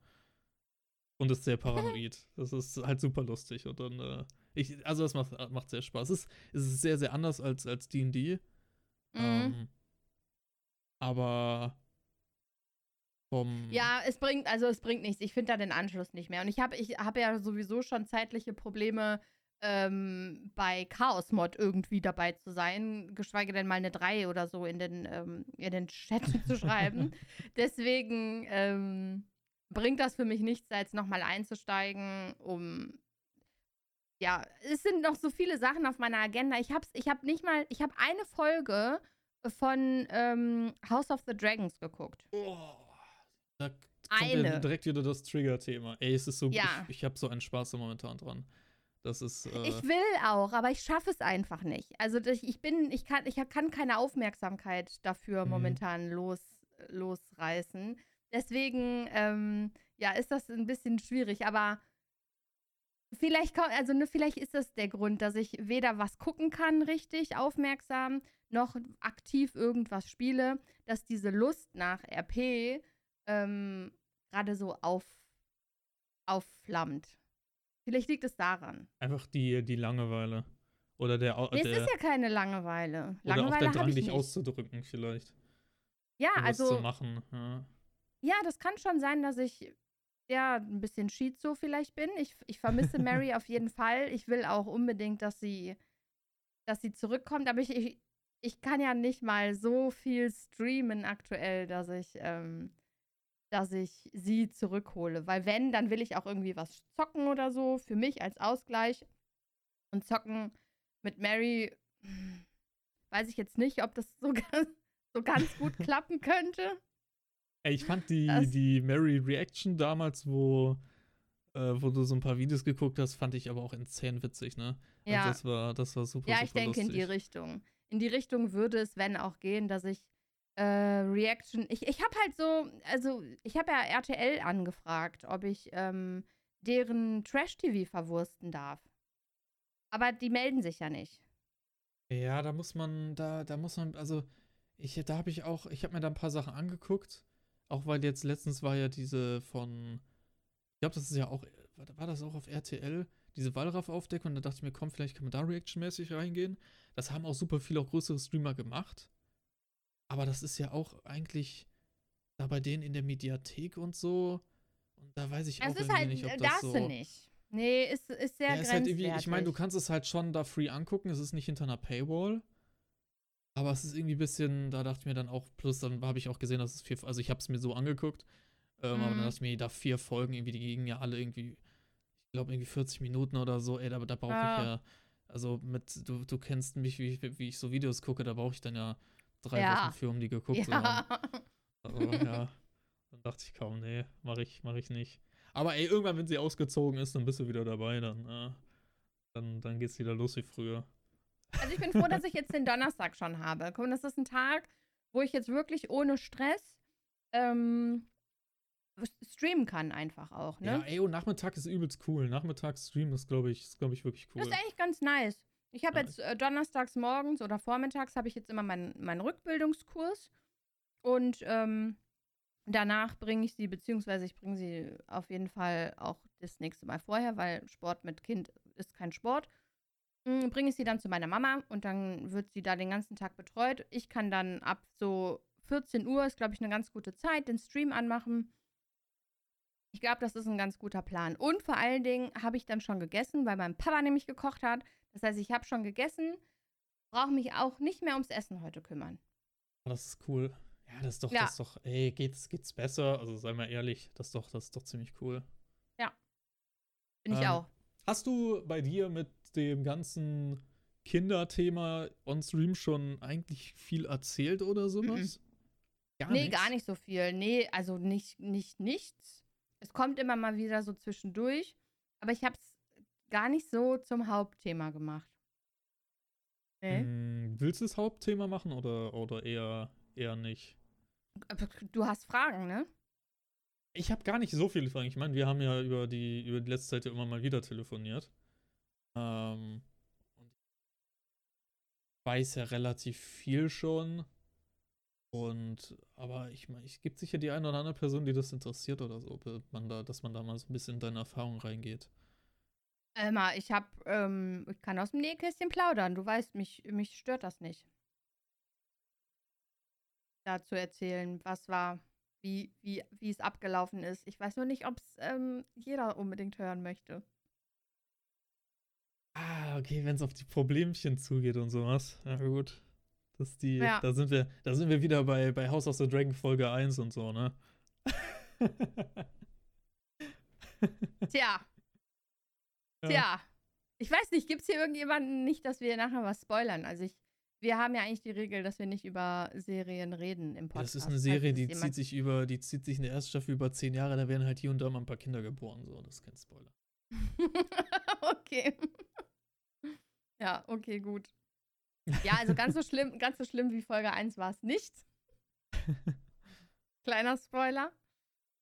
Und ist sehr paranoid. das ist halt super lustig. Und dann, äh, ich, also das macht, macht sehr Spaß. Es ist, es ist sehr, sehr anders als, als D&D. Mhm. Ähm, aber vom Ja, es bringt, also es bringt nichts. Ich finde da den Anschluss nicht mehr. Und ich habe ich hab ja sowieso schon zeitliche Probleme, ähm, bei Chaos Mod irgendwie dabei zu sein, geschweige denn mal eine 3 oder so in den, ähm, in den Chat zu schreiben. Deswegen ähm, bringt das für mich nichts, da jetzt nochmal einzusteigen, um. Ja, es sind noch so viele Sachen auf meiner Agenda. Ich hab's, ich hab nicht mal, ich habe eine Folge von ähm, House of the Dragons geguckt. Oh, da kommt ja Eine. direkt wieder das Trigger-Thema. Ey, es ist so, Ja. ich, ich habe so einen Spaß da momentan dran. Das ist, äh, Ich will auch, aber ich schaffe es einfach nicht. Also ich bin, ich kann, ich kann keine Aufmerksamkeit dafür Mhm. momentan los, losreißen. Deswegen, ähm, ja, ist das ein bisschen schwierig, aber vielleicht kommt, also ne, vielleicht ist das der Grund, dass ich weder was gucken kann, richtig aufmerksam, noch aktiv irgendwas spiele, dass diese Lust nach RP ähm, gerade so auf, aufflammt. Vielleicht liegt es daran. einfach die, die Langeweile. Oder der, Nee, es der ist ja keine Langeweile. oder auch Langeweile der Drang, ich dich auszudrücken, vielleicht. ja, um was zu also machen. Ja. Ja, das kann schon sein, dass ich ja ein bisschen Schizo vielleicht bin. Ich, ich vermisse Mary auf jeden Fall. Ich will auch unbedingt, dass sie, dass sie zurückkommt. Aber ich, ich, ich kann ja nicht mal so viel streamen aktuell, dass ich, ähm, dass ich sie zurückhole. Weil wenn, dann will ich auch irgendwie was zocken oder so für mich als Ausgleich. Und zocken mit Mary, weiß ich jetzt nicht, ob das so ganz, so ganz gut klappen könnte. Ey, ich fand die, Das- die Mary Reaction damals, wo, äh, wo du so ein paar Videos geguckt hast, fand ich aber auch insane witzig, ne? Ja. Also das war, das war super, Ja, ich super denke in die lustig. Richtung. In die Richtung würde es, wenn auch gehen, dass ich äh, Reaction. Ich, ich habe halt so, also ich habe ja RTL angefragt, ob ich ähm, deren Trash-TV verwursten darf. Aber die melden sich ja nicht. Ja, da muss man, da, da muss man, also, ich, da habe ich auch, ich habe mir da ein paar Sachen angeguckt. Auch weil jetzt letztens war ja diese von, ich glaube, das ist ja auch, war, das auch auf RTL, diese Wallraff-Aufdeckung. Und da dachte ich mir, komm, vielleicht kann man da reactionmäßig reingehen. Das haben auch super viele, auch größere Streamer gemacht. Aber das ist ja auch eigentlich da bei denen in der Mediathek und so. Und da weiß ich Also auch ist halt, nicht, ob das darfst so. du nicht. Nee, ist, ist sehr Ja, halt grenzwertig. irgendwie, ich meine, du kannst es halt schon da free angucken, es ist nicht hinter einer Paywall. Aber es ist irgendwie ein bisschen, da dachte ich mir dann auch, plus dann habe ich auch gesehen, dass es vier, also ich habe es mir so angeguckt, ähm, aber Mhm. dann dachte ich mir, da vier Folgen, irgendwie, die gingen ja alle irgendwie, ich glaube irgendwie 40 Minuten oder so, ey, da, da brauche Ja. ich ja, also mit, du, du kennst mich, wie, ich- wie ich so Videos gucke, da brauche ich dann ja drei Ja. Wochen für, um die geguckt zu haben. Ja. Also, ja. Dann dachte ich kaum, nee, mache ich, mach ich nicht. Aber ey, irgendwann, wenn sie ausgezogen ist, dann bist du wieder dabei, dann, äh, dann, dann geht's wieder los wie früher. Also ich bin froh, dass ich jetzt den Donnerstag schon habe. Guck, das ist ein Tag, wo ich jetzt wirklich ohne Stress ähm, streamen kann einfach auch, Ja, ne? ey, und Nachmittag ist übelst cool. Nachmittags streamen ist, glaube ich, ist, glaube ich, wirklich cool. Das ist eigentlich ganz nice. Ich habe Ja. jetzt äh, donnerstags morgens oder vormittags habe ich jetzt immer meinen meinen Rückbildungskurs. Und ähm, danach bringe ich sie, beziehungsweise ich bringe sie auf jeden Fall auch das nächste Mal vorher, weil Sport mit Kind ist kein Sport. Mm, Bringe ich sie dann zu meiner Mama und dann wird sie da den ganzen Tag betreut. Ich kann dann ab so 14 Uhr, ist glaube ich eine ganz gute Zeit, den Stream anmachen. Ich glaube, das ist ein ganz guter Plan. Und vor allen Dingen habe ich dann schon gegessen, weil mein Papa nämlich gekocht hat. Das heißt, ich habe schon gegessen, brauche mich auch nicht mehr ums Essen heute kümmern. Das ist cool. Ja, das ist doch, Ja. das ist doch, ey, geht's, geht's besser? Also sei mal ehrlich, das ist doch, das ist doch ziemlich cool. Bin ich Ähm, auch. Hast du bei dir mit dem ganzen Kinderthema on Stream schon eigentlich viel erzählt oder sowas? Gar Nee, nichts? gar nicht so viel. Nee, also nicht, nicht nichts. Es kommt immer mal wieder so zwischendurch. Aber ich habe es gar nicht so zum Hauptthema gemacht. Nee. Hm, willst du das Hauptthema machen oder, oder eher, eher nicht? Du hast Fragen, ne? Ich habe gar nicht so viele Fragen. Ich meine, wir haben ja über die, über die letzte Zeit ja immer mal wieder telefoniert. Ähm, und weiß ja relativ viel schon. Und, aber ich meine, es gibt sicher die eine oder andere Person, die das interessiert oder so, man da, dass man da mal so ein bisschen in deine Erfahrung reingeht. Emma, ich hab, ähm, ich kann aus dem Nähkästchen plaudern. Du weißt, mich, mich stört das nicht. Da zu erzählen, was war, wie, wie, wie es abgelaufen ist. Ich weiß nur nicht, ob es ähm, jeder unbedingt hören möchte. Ah, okay, wenn es auf die Problemchen zugeht und sowas. Ja, gut. Das die, Ja. da sind wir, da sind wir wieder bei, bei House of the Dragon Folge 1 und so, ne? Tja, Ja. tja. Ich weiß nicht, gibt es hier irgendjemanden nicht, dass wir nachher was spoilern? Also ich, wir haben ja eigentlich die Regel, dass wir nicht über Serien reden im Podcast. das ist eine Serie, die zieht sich über, die zieht sich in der ersten Staffel über zehn Jahre, da werden halt hier und da mal ein paar Kinder geboren, so, das ist kein Spoiler. okay. Ja, okay, gut. Ja, also ganz so schlimm, ganz so schlimm wie Folge 1 war es nicht. Kleiner Spoiler.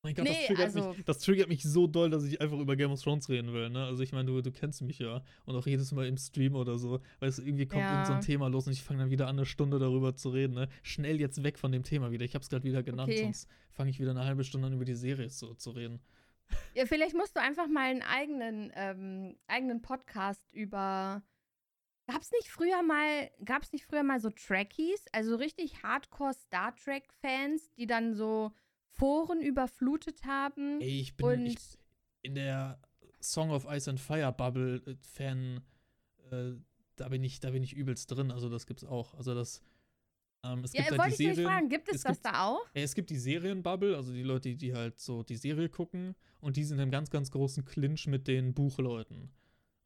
Mein Gott, Nee, das, triggert also- mich, das triggert mich so doll, dass ich einfach über Game of Thrones reden will, ne? Also ich meine, du, du kennst mich ja. Und auch jedes Mal im Stream oder so. Weißt du, irgendwie kommt Ja. irgend so ein Thema los und ich fange dann wieder an, eine Stunde darüber zu reden, ne? Schnell jetzt weg von dem Thema wieder. Ich hab's gerade wieder genannt, Okay. sonst fange ich wieder eine halbe Stunde an, über die Serie zu, zu reden. Ja, vielleicht musst du einfach mal einen eigenen, ähm, eigenen Podcast über. Gab's nicht früher mal, gab's nicht früher mal so Trekkies, also richtig Hardcore Star Trek Fans, die dann so Foren überflutet haben Ey, ich bin und ich, in der Song of Ice and Fire Bubble äh, Fan, äh, da bin ich, da bin ich übelst drin. Also das gibt's auch. Also das, ähm, es ja, gibt halt wollte die ich Serien. fragen, gibt es, es das gibt- da auch? Ja, es gibt die Serienbubble, also die Leute, die, die halt so die Serie gucken und die sind im ganz, ganz großen Clinch mit den Buchleuten.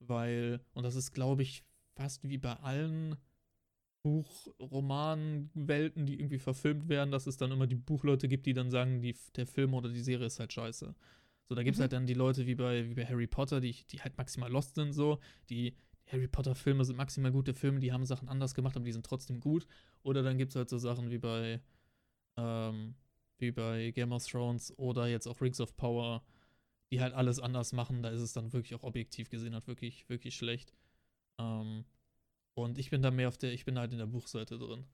Weil, und das ist, glaube ich, fast wie bei allen Buchromanwelten, die irgendwie verfilmt werden, dass es dann immer die Buchleute gibt, die dann sagen, die, der Film oder die Serie ist halt scheiße. So, da gibt es Mhm. halt dann die Leute wie bei, wie bei Harry Potter, die, die halt maximal lost sind, so. Die Harry Potter-Filme sind maximal gute Filme, die haben Sachen anders gemacht, aber die sind trotzdem gut. Oder dann gibt es halt so Sachen wie bei, ähm, wie bei Game of Thrones oder jetzt auch Rings of Power, die halt alles anders machen. Da ist es dann wirklich auch objektiv gesehen halt wirklich, wirklich schlecht. Ähm, und ich bin da mehr auf der, ich bin halt in der Buchseite drin.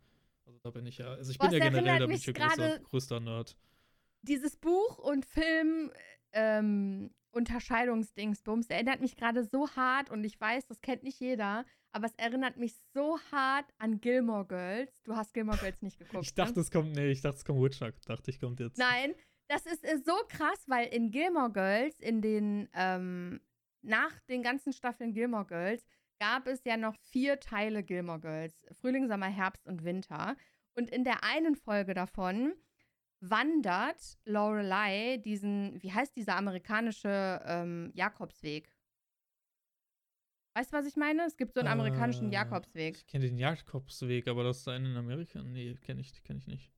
Also da bin ich ja, also ich Boah, bin ja generell, da bin ich ja größter, Nerd. Dieses Buch und Film ähm, Unterscheidungsdingsbums erinnert mich gerade so hart und ich weiß, das kennt nicht jeder, aber es erinnert mich so hart an Gilmore Girls. Du hast Gilmore Girls nicht geguckt. Ich dachte, ne? es kommt, nee, ich dachte, es kommt Witcher. Dachte ich, kommt jetzt. Nein, das ist äh, so krass, weil in Gilmore Girls, in den, ähm, nach den ganzen Staffeln Gilmore Girls, gab es ja noch vier Teile Gilmore Girls. Frühling, Sommer, Herbst und Winter. Und in der einen Folge davon wandert Lorelei diesen, wie heißt dieser amerikanische ähm, Jakobsweg? Weißt du, was ich meine? Es gibt so einen amerikanischen Äh, Jakobsweg. Ich kenne den Jakobsweg, aber das ist einer in Amerika? Nee, kenne ich, kenn ich nicht.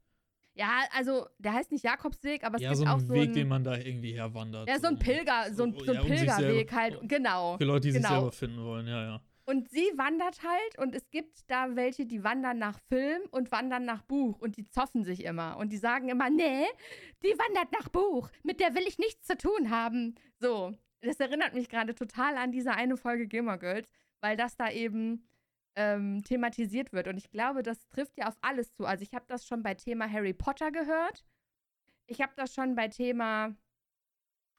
Ja, also der heißt nicht Jakobsweg, aber es ja, gibt so ein auch so Weg, einen, den man da irgendwie herwandert. Ja, so ein Pilger, so ein, so ein ja, um sich Pilgerweg selber- halt, genau. Für Leute, die sich genau. selber finden wollen, ja, ja. Und sie wandert halt und es gibt da welche, die wandern nach Film und wandern nach Buch und die zoffen sich immer und die sagen immer, nee, die wandert nach Buch, mit der will ich nichts zu tun haben. So, das erinnert mich gerade total an diese eine Folge Gilmore Girls, weil das da eben ähm, thematisiert wird. Und ich glaube, das trifft ja auf alles zu. Also ich habe das schon bei Thema Harry Potter gehört. Ich habe das schon bei Thema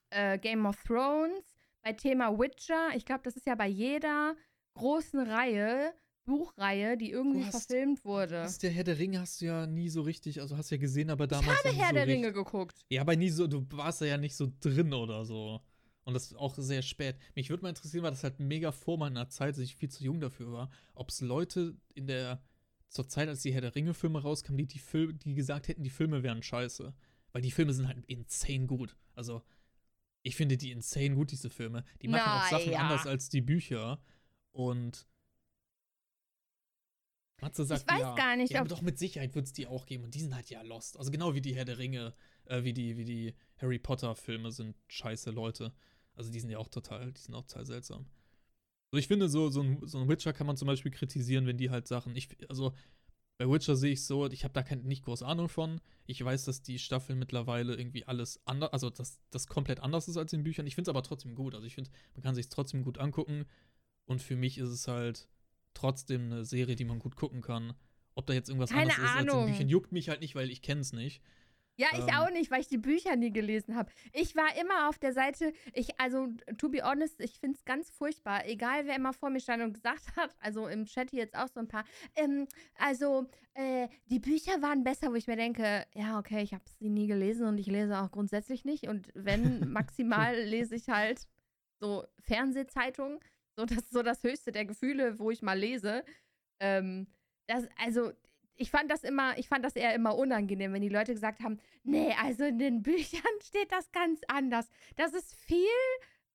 äh, Game of Thrones, bei Thema Witcher. Ich glaube, das ist ja bei jeder großen Reihe, Buchreihe, die irgendwie Du hast- verfilmt wurde. Das der Herr der Ringe hast du ja nie so richtig, also hast ja gesehen, aber damals. Ich habe Herr so der richtig- Ringe geguckt. Ja, aber nie so, du warst ja nicht so drin oder so. Und das auch sehr spät. Mich würde mal interessieren, weil das halt mega vor meiner Zeit, als ich viel zu jung dafür war, ob es Leute in der, zur Zeit, als die Herr der Ringe-Filme rauskamen, die, die, Fil die gesagt hätten, die Filme wären scheiße. Weil die Filme sind halt insane gut. Also, ich finde die insane gut, diese Filme. Die machen auch Sachen Naja. anders als die Bücher. Und Matze sagt, weiß ja, gar nicht, ja, doch mit Sicherheit wird es die auch geben. Und die sind halt ja lost. Also genau wie die Herr der Ringe, äh, wie die, wie die Harry Potter-Filme sind scheiße Leute. Also die sind ja auch total, die sind auch total seltsam. Also ich finde, so, so, ein, so ein Witcher kann man zum Beispiel kritisieren, wenn die halt Sachen. Ich, also bei Witcher sehe ich so, ich habe da kein, nicht groß Ahnung von. Ich weiß, dass die Staffeln mittlerweile irgendwie alles anders, also dass das komplett anders ist als in Büchern. Ich finde es aber trotzdem gut. Also ich finde, man kann sich trotzdem gut angucken. Und für mich ist es halt trotzdem eine Serie, die man gut gucken kann. Ob da jetzt irgendwas Keine anderes ist als in Ahnung. Büchern, juckt mich halt nicht, weil ich kenne es nicht. Ja, ich Ähm. auch nicht, weil ich die Bücher nie gelesen habe. Ich war immer auf der Seite, ich, also, to be honest, ich finde es ganz furchtbar. Egal, wer immer vor mir stand und gesagt hat, also im Chat hier jetzt auch so ein paar, ähm, also, äh, die Bücher waren besser, wo ich mir denke, ja, okay, ich habe sie nie gelesen und ich lese auch grundsätzlich nicht. Und wenn, maximal lese ich halt so Fernsehzeitungen. So das ist so das höchste der Gefühle, wo ich mal lese. Ähm, das, also, ich fand das immer, ich fand das eher immer unangenehm, wenn die Leute gesagt haben, nee, also in den Büchern steht das ganz anders. Das ist viel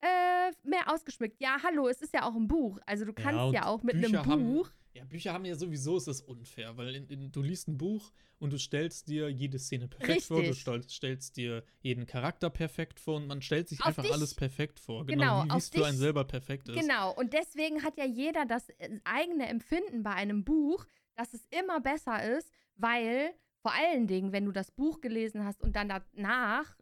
äh, mehr ausgeschmückt. Ja, hallo, es ist ja auch ein Buch. Also du Ja, kannst und ja, auch mit Bücher einem haben- Buch. Ja, Bücher haben ja sowieso, ist das unfair, weil in, in, du liest ein Buch und du stellst dir jede Szene perfekt vor, du Richtig. stell, stellst dir jeden Charakter perfekt vor und man stellt sich Auf einfach dich- alles perfekt vor. Genau, Genau, wie es für einen selber perfekt ist. Genau, und deswegen hat ja jeder das äh, eigene Empfinden bei einem Buch, dass es immer besser ist, weil vor allen Dingen, wenn du das Buch gelesen hast und dann danach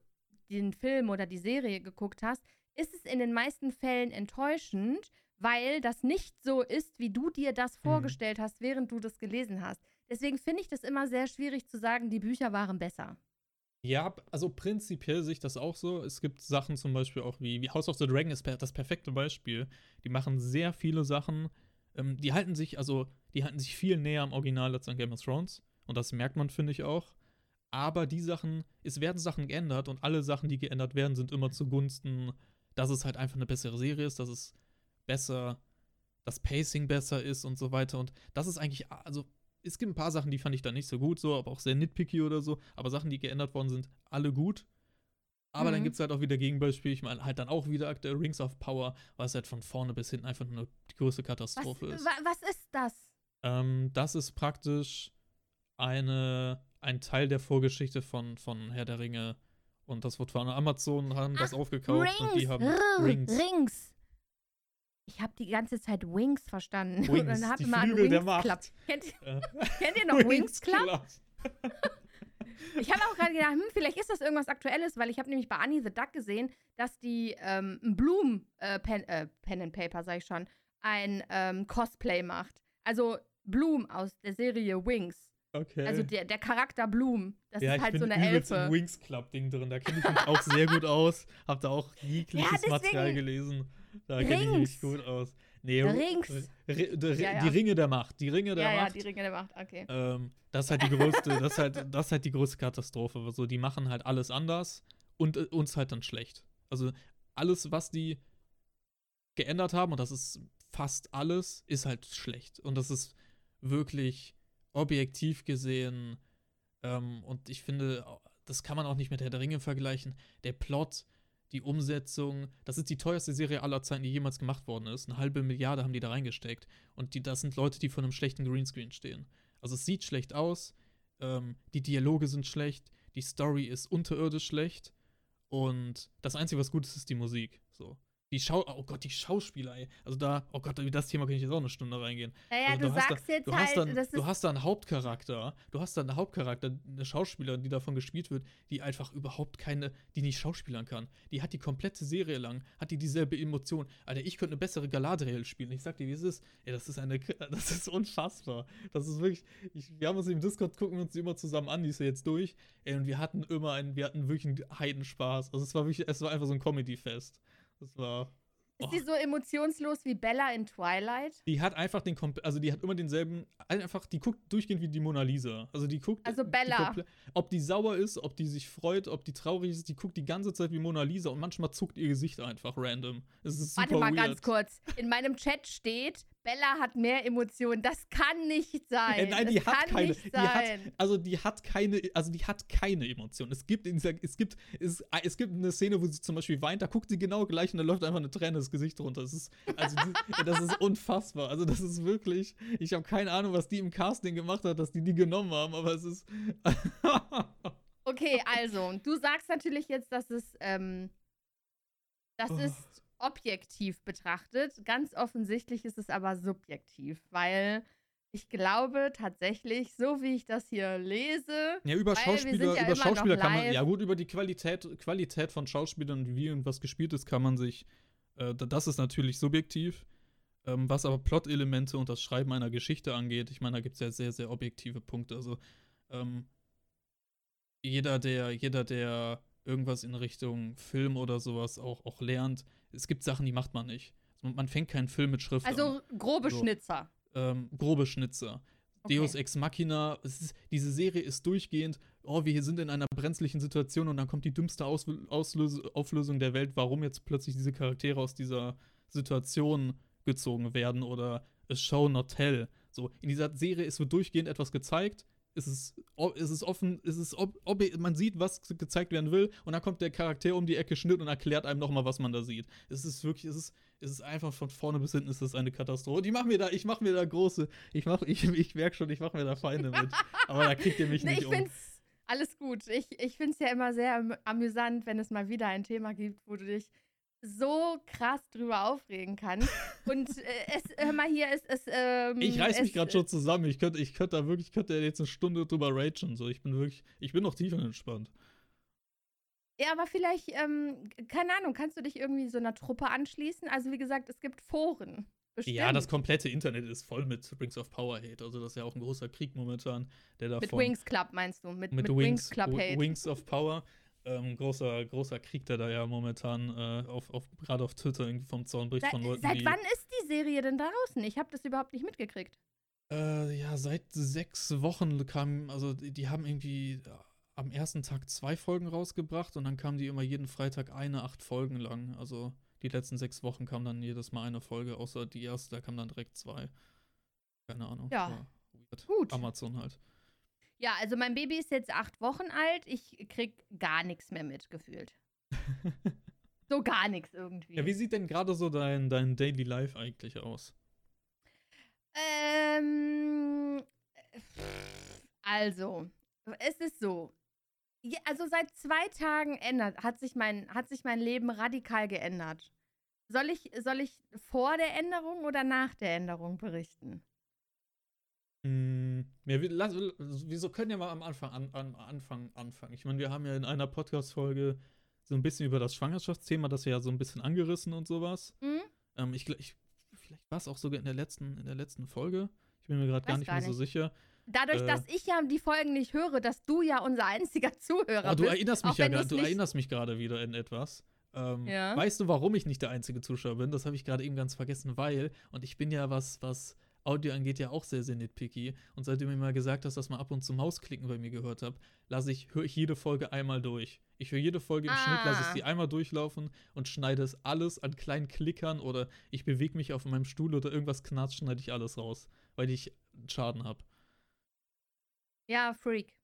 den Film oder die Serie geguckt hast, ist es in den meisten Fällen enttäuschend, weil das nicht so ist, wie du dir das vorgestellt hast, während du das gelesen hast. Deswegen finde ich das immer sehr schwierig zu sagen, die Bücher waren besser. Ja, also prinzipiell sehe ich das auch so. Es gibt Sachen zum Beispiel auch wie, wie House of the Dragon ist per, das perfekte Beispiel. Die machen sehr viele Sachen, ähm, die halten sich, also die halten sich viel näher am Original als an Game of Thrones. Und das merkt man, finde ich auch. Aber die Sachen, es werden Sachen geändert und alle Sachen, die geändert werden, sind immer zugunsten, dass es halt einfach eine bessere Serie ist, dass es besser, das Pacing besser ist und so weiter. Und das ist eigentlich, also es gibt ein paar Sachen, die fand ich da nicht so gut, so, aber auch sehr nitpicky oder so. Aber Sachen, die geändert worden sind, alle gut. Aber dann Mhm. gibt es halt auch wieder Gegenbeispiele. Ich meine, halt dann auch wieder aktuell Rings of Power, was halt von vorne bis hinten einfach nur eine die größte Was, Katastrophe ist. wa- was ist das? Ähm, das ist praktisch eine, ein Teil der Vorgeschichte von, von Herr der Ringe. Und das wird von Amazon, haben das aufgekauft und die haben Rings. Rings. Ich habe die ganze Zeit Wings verstanden. und Wings, dann habe die ich mal an Flügel der Wings. Club. Kennt, kennt ihr noch Wings Club? Ich habe auch gerade gedacht, hm, vielleicht ist das irgendwas Aktuelles, weil ich habe nämlich bei Annie the Duck gesehen, dass die ähm, ein Bloom äh, Pen, äh, Pen and Paper, sag ich schon, ein ähm, Cosplay macht. Also Bloom aus der Serie Wings. Okay. Also der, der Charakter Bloom. Das ja, ist halt ich so bin eine Elfe. im Wings Club Ding drin. Da kenne ich mich auch sehr gut aus. Hab da auch jegliches Ja, deswegen- Material gelesen. Da kenne ich mich gut aus. Nee, Rings. Ja, ja. Die Ringe der Macht. Die Ringe der Ja, ja, Macht. die Ringe der Macht, okay. Ähm, das ist halt die größte, das ist halt, das ist halt die größte Katastrophe. So, die machen halt alles anders und äh, uns halt dann schlecht. Also alles, was die geändert haben, und das ist fast alles, ist halt schlecht. Und das ist wirklich objektiv gesehen. Ähm, und ich finde, das kann man auch nicht mit Herr der Ringe vergleichen. Der Plot, die Umsetzung, das ist die teuerste Serie aller Zeiten, die jemals gemacht worden ist. Eine halbe Milliarde haben die da reingesteckt. Und die, das sind Leute, die vor einem schlechten Greenscreen stehen. Also es sieht schlecht aus, ähm, die Dialoge sind schlecht, die Story ist unterirdisch schlecht und das Einzige, was gut ist, ist die Musik. So. Die Schau oh Gott, die Schauspieler, ey. Also da, oh Gott, über das Thema kann ich jetzt auch eine Stunde reingehen. Naja, Also du hast sagst da, jetzt du halt, hast dann, du hast da einen Hauptcharakter, du hast da einen Hauptcharakter, eine Schauspielerin, die davon gespielt wird, die einfach überhaupt keine, die nicht schauspielern kann. Die hat die komplette Serie lang, hat die dieselbe Emotion. Alter, ich könnte eine bessere Galadriel spielen. Ich sag dir, wie es ist. Ey, das ist eine, das ist unfassbar. Das ist wirklich, ich, wir haben uns im Discord, gucken wir uns die immer zusammen an, die ist ja jetzt durch. Ey, und wir hatten immer einen, wir hatten wirklich einen Heidenspaß. Also es war wirklich, es war einfach so ein Comedy-Fest. Das war, Ist die so emotionslos wie Bella in Twilight? die hat einfach den, also die hat immer denselben, einfach, die guckt durchgehend wie die Mona Lisa. Also die guckt. Also die Bella. komple- ob die sauer ist, ob die sich freut, ob die traurig ist, die guckt die ganze Zeit wie Mona Lisa und manchmal zuckt ihr Gesicht einfach random. Es ist super Warte mal weird. ganz kurz. In meinem Chat steht, Bella hat mehr Emotionen. Das kann nicht sein. Äh, nein, das die hat kann keine. Nicht Die hat, sein. also die hat keine, also die hat keine Emotion. Es gibt in dieser, es gibt, es, es gibt eine Szene, wo sie zum Beispiel weint, da guckt sie genau gleich und da läuft einfach eine Träne das Gesicht runter. Das ist, also die, das ist unfassbar. Also das ist wirklich, ich habe keine Ahnung, was die im Casting gemacht hat, dass die die genommen haben, aber es ist. Okay, also, du sagst natürlich jetzt, dass es, ähm, das Oh. ist objektiv betrachtet. Ganz offensichtlich ist es aber subjektiv, weil ich glaube tatsächlich, so wie ich das hier lese, Ja, über Schauspieler, ja über Schauspieler kann man, ja gut, über die Qualität, Qualität von Schauspielern, wie irgendwas gespielt ist, kann man sich, äh, da- das ist natürlich subjektiv. Ähm, was aber Plot-Elemente und das Schreiben einer Geschichte angeht, ich meine, da gibt es ja sehr, sehr objektive Punkte. Also, ähm, jeder, der, jeder, der irgendwas in Richtung Film oder sowas auch, auch lernt, es gibt Sachen, die macht man nicht. Man, man fängt keinen Film mit Schrift an also grobe So. Schnitzer. ähm, grobe Schnitzer. Okay. Deus Ex Machina, ist, diese Serie ist durchgehend, oh, wir hier sind in einer brenzlichen Situation und dann kommt die dümmste Aus Auslöse Auflösung der Welt, warum jetzt plötzlich diese Charaktere aus dieser Situation gezogen werden oder a show not tell. So, in dieser Serie ist wird durchgehend etwas gezeigt, es ist, es ist offen, es ist ob, ob, man sieht, was ge- gezeigt werden will, und dann kommt der Charakter um die Ecke Schnitt und erklärt einem nochmal, was man da sieht. Es ist wirklich, es ist, es ist einfach von vorne bis hinten ist das eine Katastrophe. Die machen mir da, ich mache mir da große, ich mach, ich, ich merke schon, ich mache mir da Feinde mit. Aber da kriegt ihr mich Nee, nicht ich um. find's alles gut. Ich, ich find's ja immer sehr am amüsant, wenn es mal wieder ein Thema gibt, wo du dich so krass drüber aufregen kannst. Und äh, es, hör mal hier, es, es, ähm, Ich reiß mich gerade schon zusammen. Ich könnte, ich könnte da wirklich, ich könnte jetzt eine Stunde drüber ragen. So, ich bin wirklich, ich bin noch tiefer entspannt. Ja, aber vielleicht, ähm, keine Ahnung, kannst du dich irgendwie so einer Truppe anschließen? Also wie gesagt, es gibt Foren. Bestimmt. Ja, das komplette Internet ist voll mit Rings of Power Hate. Also das ist ja auch ein großer Krieg momentan, der da Mit Wings Club meinst du? Mit, mit, mit, Wings, Club W- Hate. Wings of Power. Ähm, großer, großer Krieg, der da ja momentan äh, auf, auf, gerade auf Twitter irgendwie vom Zaun bricht von Leuten, seit wann ist die Serie denn draußen? Ich habe das überhaupt nicht mitgekriegt. Äh, ja, seit sechs Wochen kamen, also die, die haben irgendwie äh, am ersten Tag zwei Folgen rausgebracht und dann kamen die immer jeden Freitag eine, acht Folgen lang. Also die letzten sechs Wochen kam dann jedes Mal eine Folge, außer die erste, da kam dann direkt zwei. Keine Ahnung. Ja. Gut. Amazon halt. Ja, also mein Baby ist jetzt acht Wochen alt. Ich krieg gar nichts mehr mitgefühlt. So gar nichts irgendwie. ja, wie sieht denn gerade so dein, dein Daily Life eigentlich aus? Ähm, also, es ist so. Ja, also seit zwei Tagen ändert, hat sich mein, hat sich mein Leben radikal geändert. Soll ich, soll ich vor der Änderung oder nach der Änderung berichten? Hm, ja, wir, lass, wieso können ja mal am Anfang an, an, Anfang anfangen? Ich meine, wir haben ja in einer Podcast-Folge so ein bisschen über das Schwangerschaftsthema, das ja so ein bisschen angerissen und sowas. Hm? Ähm, ich, ich, vielleicht war es auch sogar in der letzten, in der letzten Folge. Ich bin mir gerade gar nicht gar mehr so nicht. sicher. Dadurch, Äh. dass ich ja die Folgen nicht höre, dass du ja unser einziger Zuhörer Oh, du bist. erinnerst mich ja du's du erinnerst mich gerade wieder in etwas. Ähm, Ja. Weißt du, warum ich nicht der einzige Zuschauer bin? Das habe ich gerade eben ganz vergessen, weil, und ich bin ja was, was Audio angeht, ja auch sehr, sehr nitpicky. Und seitdem du mir mal gesagt hast, dass man ab und zu Mausklicken bei mir gehört habe, lasse ich, höre ich jede Folge einmal durch. Ich höre jede Folge im Schnitt, lasse ich Ah. sie einmal durchlaufen und schneide es alles an kleinen Klickern oder ich bewege mich auf meinem Stuhl oder irgendwas knatscht, schneide ich alles raus, weil ich Schaden habe. Ja, Freak.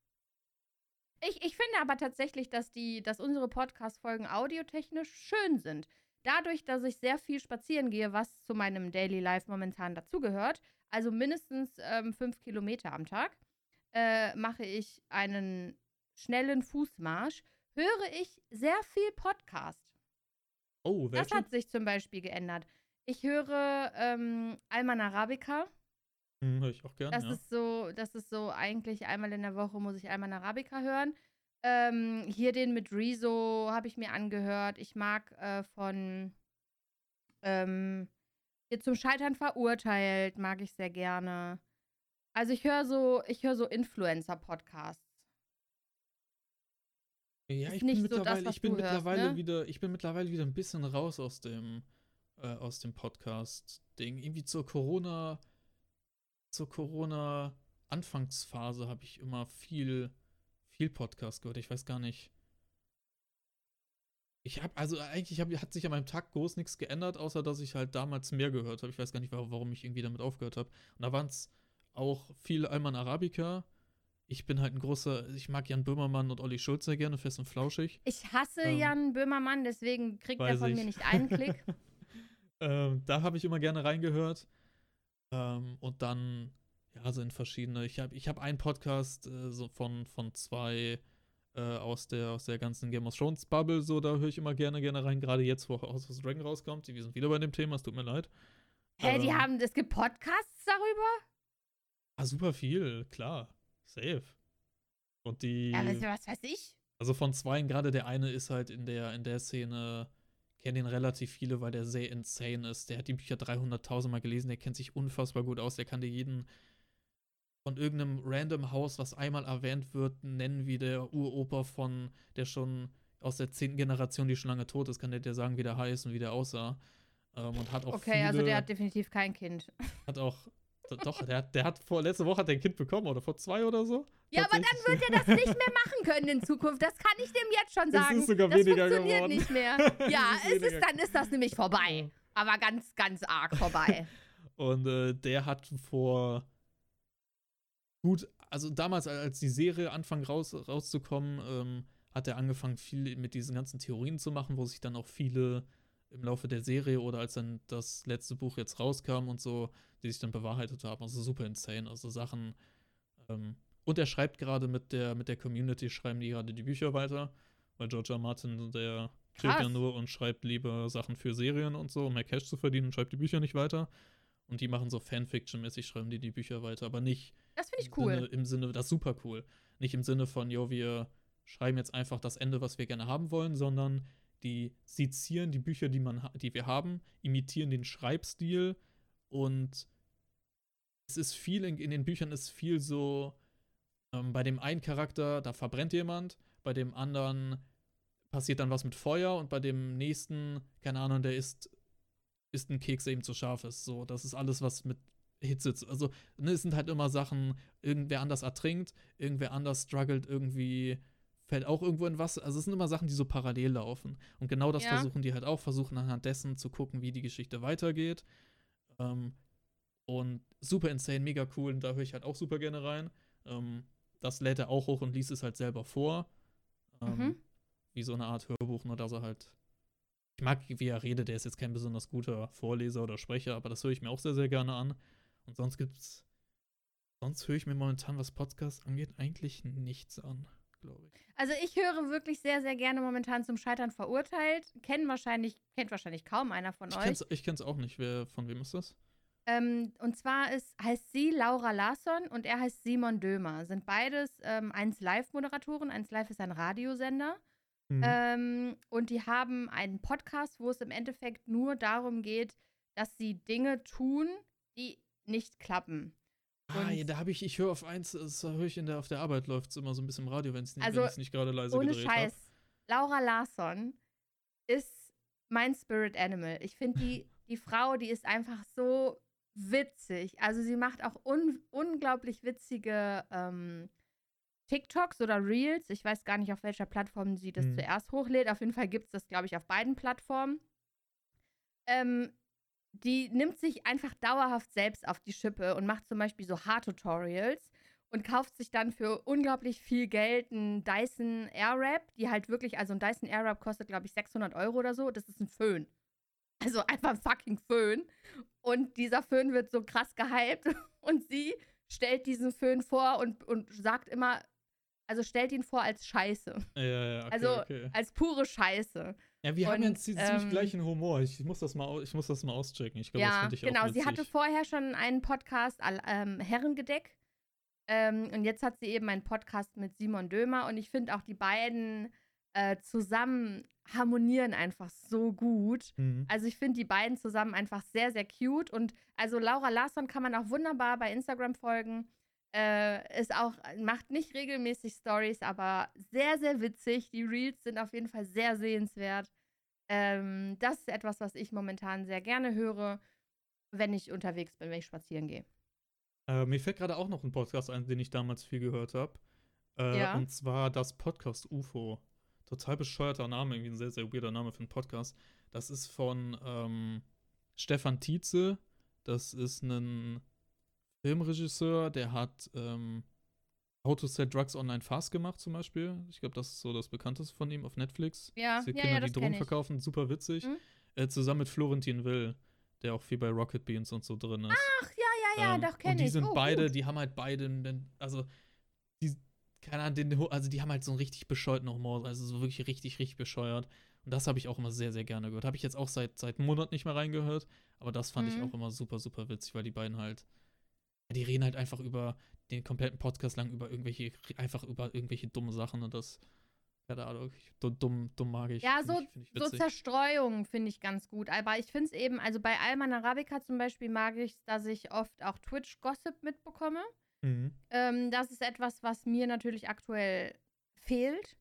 Ich, ich finde aber tatsächlich, dass, die, dass unsere Podcast-Folgen audiotechnisch schön sind. Dadurch, dass ich sehr viel spazieren gehe, was zu meinem Daily Life momentan dazugehört, also mindestens ähm, fünf Kilometer am Tag, äh, mache ich einen schnellen Fußmarsch, höre ich sehr viel Podcast. Oh, Das welche? hat sich zum Beispiel geändert. Ich höre ähm, Alman Arabica. Hm, höre ich auch gerne, Das ja. ist so, das ist so eigentlich einmal in der Woche muss ich Alman Arabica hören. Ähm, hier den mit Rezo habe ich mir angehört. Ich mag äh, von ähm, hier zum Scheitern verurteilt, mag ich sehr gerne. Also ich höre so, ich höre so Influencer-Podcasts. Ja, ich bin so das, mittlerweile, ich bin du hörst, mittlerweile ne? wieder, ich bin mittlerweile wieder ein bisschen raus aus dem, äh, aus dem Podcast-Ding. Irgendwie zur Corona, zur Corona-Anfangsphase habe ich immer viel, viel Podcast gehört. Ich weiß gar nicht. Ich habe, also eigentlich hab, hat sich an meinem Tag groß nichts geändert, außer dass ich halt damals mehr gehört habe. Ich weiß gar nicht, wa- warum ich irgendwie damit aufgehört habe. Und da waren es auch viel Alman Arabica. Ich bin halt ein großer, ich mag Jan Böhmermann und Olli Schulz sehr gerne, fest und flauschig. Ich hasse Ähm, Jan Böhmermann, deswegen kriegt er von ich. mir nicht einen Klick. ähm, da habe ich immer gerne reingehört. Ähm, und dann, ja, so in verschiedene. Ich habe ich hab einen Podcast äh, so von, von zwei äh, aus, der, aus der ganzen Game of Thrones Bubble, so, da höre ich immer gerne, gerne rein. Gerade jetzt, wo House of Dragon rauskommt. Wir sind wieder bei dem Thema, es tut mir leid. Hä, die Ähm, haben, es gibt Podcasts darüber? Ah, super viel, klar. Safe. Und die. Ja, was, was weiß ich? Also von zweien, gerade der eine ist halt in der, in der Szene, kennen ihn relativ viele, weil der sehr insane ist. Der hat die Bücher 300.000 Mal gelesen, der kennt sich unfassbar gut aus. Der kann dir jeden von irgendeinem random Haus, was einmal erwähnt wird, nennen wie der Uropa von, der schon aus der zehnten Generation, die schon lange tot ist, kann der dir sagen, wie der heißt und wie der aussah. Ähm, und hat auch Okay, viele, also der hat definitiv kein Kind. hat auch, doch, der hat, der hat vor, letzte Woche hat er ein Kind bekommen oder vor zwei oder so. Ja, aber dann wird er das nicht mehr machen können in Zukunft. Das kann ich dem jetzt schon sagen. ist sogar das weniger funktioniert geworden. nicht mehr. Ja, Es ist es ist, dann ist das nämlich vorbei. Aber ganz, ganz arg vorbei. Und äh, der hat vor gut, also damals, als die Serie anfang raus, rauszukommen, ähm, hat er angefangen, viel mit diesen ganzen Theorien zu machen, wo sich dann auch viele im Laufe der Serie oder als dann das letzte Buch jetzt rauskam und so, die sich dann bewahrheitet haben. Also super insane. Also Sachen. Ähm, und er schreibt gerade mit der, mit der Community, schreiben die gerade die Bücher weiter, weil George R. Martin, der chillt ja nur und schreibt lieber Sachen für Serien und so, um mehr Cash zu verdienen und schreibt die Bücher nicht weiter. Und die machen so Fanfiction-mäßig, schreiben die die Bücher weiter, aber nicht Das finde ich im Sinne, cool. im Sinne, das ist super cool. Nicht im Sinne von, jo, wir schreiben jetzt einfach das Ende, was wir gerne haben wollen, sondern die sezieren die Bücher, die, man, die wir haben, imitieren den Schreibstil und es ist viel, in, in den Büchern ist viel so, ähm, bei dem einen Charakter, da verbrennt jemand, bei dem anderen passiert dann was mit Feuer und bei dem nächsten, keine Ahnung, der isst, isst ein Keks, der ihm zu scharf ist. So, das ist alles, was mit Hitze, zu- also ne, es sind halt immer Sachen, irgendwer anders ertrinkt, irgendwer anders struggelt irgendwie, fällt auch irgendwo in Wasser. Also es sind immer Sachen, die so parallel laufen. Und genau das Ja. versuchen die halt auch, versuchen anhand dessen zu gucken, wie die Geschichte weitergeht. Ähm, und super insane, mega cool. Und da höre ich halt auch super gerne rein. Ähm, das lädt er auch hoch und liest es halt selber vor. Ähm, Mhm. Wie so eine Art Hörbuch, nur dass er halt. Ich mag, wie er redet, der ist jetzt kein besonders guter Vorleser oder Sprecher, aber das höre ich mir auch sehr, sehr gerne an. Und sonst gibt's. Sonst höre ich mir momentan, was Podcasts angeht, eigentlich nichts an, glaube ich. Also ich höre wirklich sehr, sehr gerne momentan zum Scheitern verurteilt. Kennen wahrscheinlich, kennt wahrscheinlich kaum einer von Ich euch. kenn's, ich kenn's auch nicht. Wer, von wem ist das? Ähm, und zwar ist, heißt sie Laura Larsson und er heißt Simon Dömer. Sind beides ähm, 1 Live-Moderatoren. 1 Live ist ein Radiosender. Mhm. Ähm, und die haben einen Podcast, wo es im Endeffekt nur darum geht, dass sie Dinge tun, die nicht klappen. ah, und- ja, da habe ich, ich höre auf eins, das höre ich in der, auf der Arbeit, läuft es immer so ein bisschen im Radio, wenn es nicht, Also, wenn ich's nicht gerade leise Ohne gedreht. Scheiß. Laura Larsson ist mein Spirit Animal. Ich finde die, die Frau, die ist einfach so witzig. Also sie macht auch un unglaublich witzige ähm, TikToks oder Reels. Ich weiß gar nicht, auf welcher Plattform sie das Mhm. zuerst hochlädt. Auf jeden Fall gibt es das, glaube ich, auf beiden Plattformen. Ähm, die nimmt sich einfach dauerhaft selbst auf die Schippe und macht zum Beispiel so Haartutorials und kauft sich dann für unglaublich viel Geld einen Dyson Airwrap, die halt wirklich, also ein Dyson Airwrap kostet, glaube ich, 600 Euro oder so. Das ist ein Föhn. Also einfach ein fucking Föhn. Und dieser Föhn wird so krass gehypt und sie stellt diesen Föhn vor und, und sagt immer, also stellt ihn vor als Scheiße. Ja, ja, okay, Also okay. als pure Scheiße. Ja, wir haben ja Und, einen zie- ziemlich ähm, gleichen Humor. Ich, muss das mal, ich muss das mal auschecken. Ich glaube, das ja, finde ich genau. auch Sie hatte vorher schon einen Podcast, ähm, Herrengedeck. Ähm, und jetzt hat sie eben einen Podcast mit Simon Dömer. Und ich finde auch die beiden äh, zusammen harmonieren einfach so gut. Mhm. Also ich finde die beiden zusammen einfach sehr, sehr cute. Und also Laura Larsson kann man auch wunderbar bei Instagram folgen. Äh, ist auch, macht nicht regelmäßig Stories, aber sehr, sehr witzig. Die Reels sind auf jeden Fall sehr sehenswert. Ähm, das ist etwas, was ich momentan sehr gerne höre, wenn ich unterwegs bin, wenn ich spazieren gehe. Äh, mir fällt gerade auch noch ein Podcast ein, den ich damals viel gehört habe. Äh, Ja. Und zwar das Podcast UFO. Total bescheuerter Name, irgendwie ein sehr, sehr weirder Name für einen Podcast. Das ist von ähm, Stefan Tietze. Das ist ein Filmregisseur, der hat ähm, How to Sell Drugs Online Fast gemacht zum Beispiel. Ich glaube, das ist so das bekannteste von ihm auf Netflix. Ja, Diese ja, Kinder, ja, die das Drogen ich. verkaufen, super witzig. Mhm. Äh, zusammen mit Florentin Will, der auch viel bei Rocket Beans und so drin ist. Ach ja, ja, ja, Ähm, doch kenne Und ich. die sind oh, beide, gut. die haben halt beide, also die, keine Ahnung, den, also die haben halt so einen richtig bescheuerten Humor, also so wirklich richtig, richtig bescheuert. Und das habe ich auch immer sehr, sehr gerne gehört. Habe ich jetzt auch seit, seit einem Monat nicht mehr reingehört, aber das fand ich Mhm. auch immer super, super witzig, weil die beiden halt, die reden halt einfach über den kompletten Podcast lang über irgendwelche, einfach über irgendwelche dumme Sachen und das, keine Ahnung, dumm, dumm, mag ich. Ja, find so, ich, find ich so. Zerstreuung finde ich ganz gut. Aber ich finde es eben, also bei Alman Arabica zum Beispiel mag ich es, dass ich oft auch Twitch-Gossip mitbekomme. Mhm. Ähm, das ist etwas, was mir natürlich aktuell fehlt,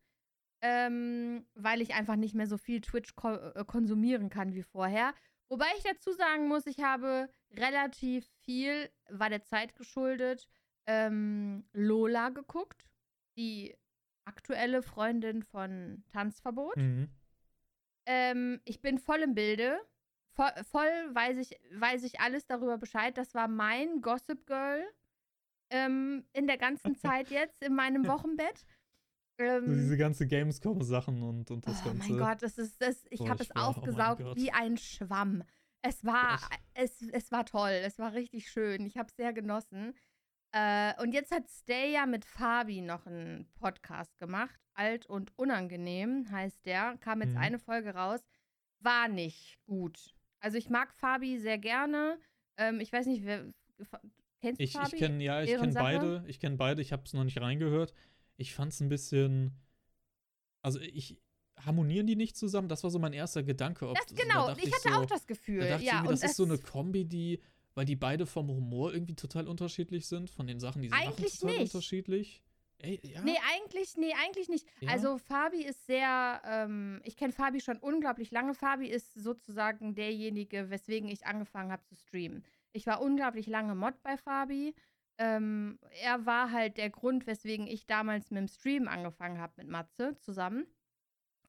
ähm, weil ich einfach nicht mehr so viel Twitch ko äh, konsumieren kann wie vorher. Wobei ich dazu sagen muss, ich habe relativ viel, war der Zeit geschuldet, ähm, Lola geguckt, die aktuelle Freundin von Tanzverbot. Mhm. Ähm, ich bin voll im Bilde. Voll, voll weiß, ich, weiß ich alles darüber Bescheid. Das war mein Gossip Girl ähm, in der ganzen Zeit jetzt in meinem Wochenbett. Ähm, diese ganze Gamescom-Sachen und, und das oh Ganze. mein Gott, das ist das. Ich habe es oh aufgesaugt Gott. wie ein Schwamm. Es war, es, es war toll. Es war richtig schön. Ich habe es sehr genossen. Äh, und jetzt hat Stay ja mit Fabi noch einen Podcast gemacht. Alt und unangenehm heißt der. Kam jetzt Mhm. eine Folge raus. War nicht gut. Also ich mag Fabi sehr gerne. Ähm, ich weiß nicht, wer. Kennst du Ich, Fabi? ich kenne ja, ich kenne beide. Ich kenne beide. Ich habe es noch nicht reingehört. Ich fand es ein bisschen. Also ich harmonieren die nicht zusammen. Das war so mein erster Gedanke. Ob, Das da genau. Ich hatte so, auch das Gefühl. Da dachte ich ja, irgendwie, und das ist so eine Kombi, die, weil die beide vom Humor irgendwie total unterschiedlich sind, von den Sachen, die sie machen, Eigentlich total nicht. unterschiedlich. Ey, ja. Nee, eigentlich, nee, eigentlich nicht. Ja? Also Fabi ist sehr, ähm, ich kenne Fabi schon unglaublich lange. Fabi ist sozusagen derjenige, weswegen ich angefangen habe zu streamen. Ich war unglaublich lange Mod bei Fabi. Ähm, er war halt der Grund, weswegen ich damals mit dem Stream angefangen habe mit Matze zusammen.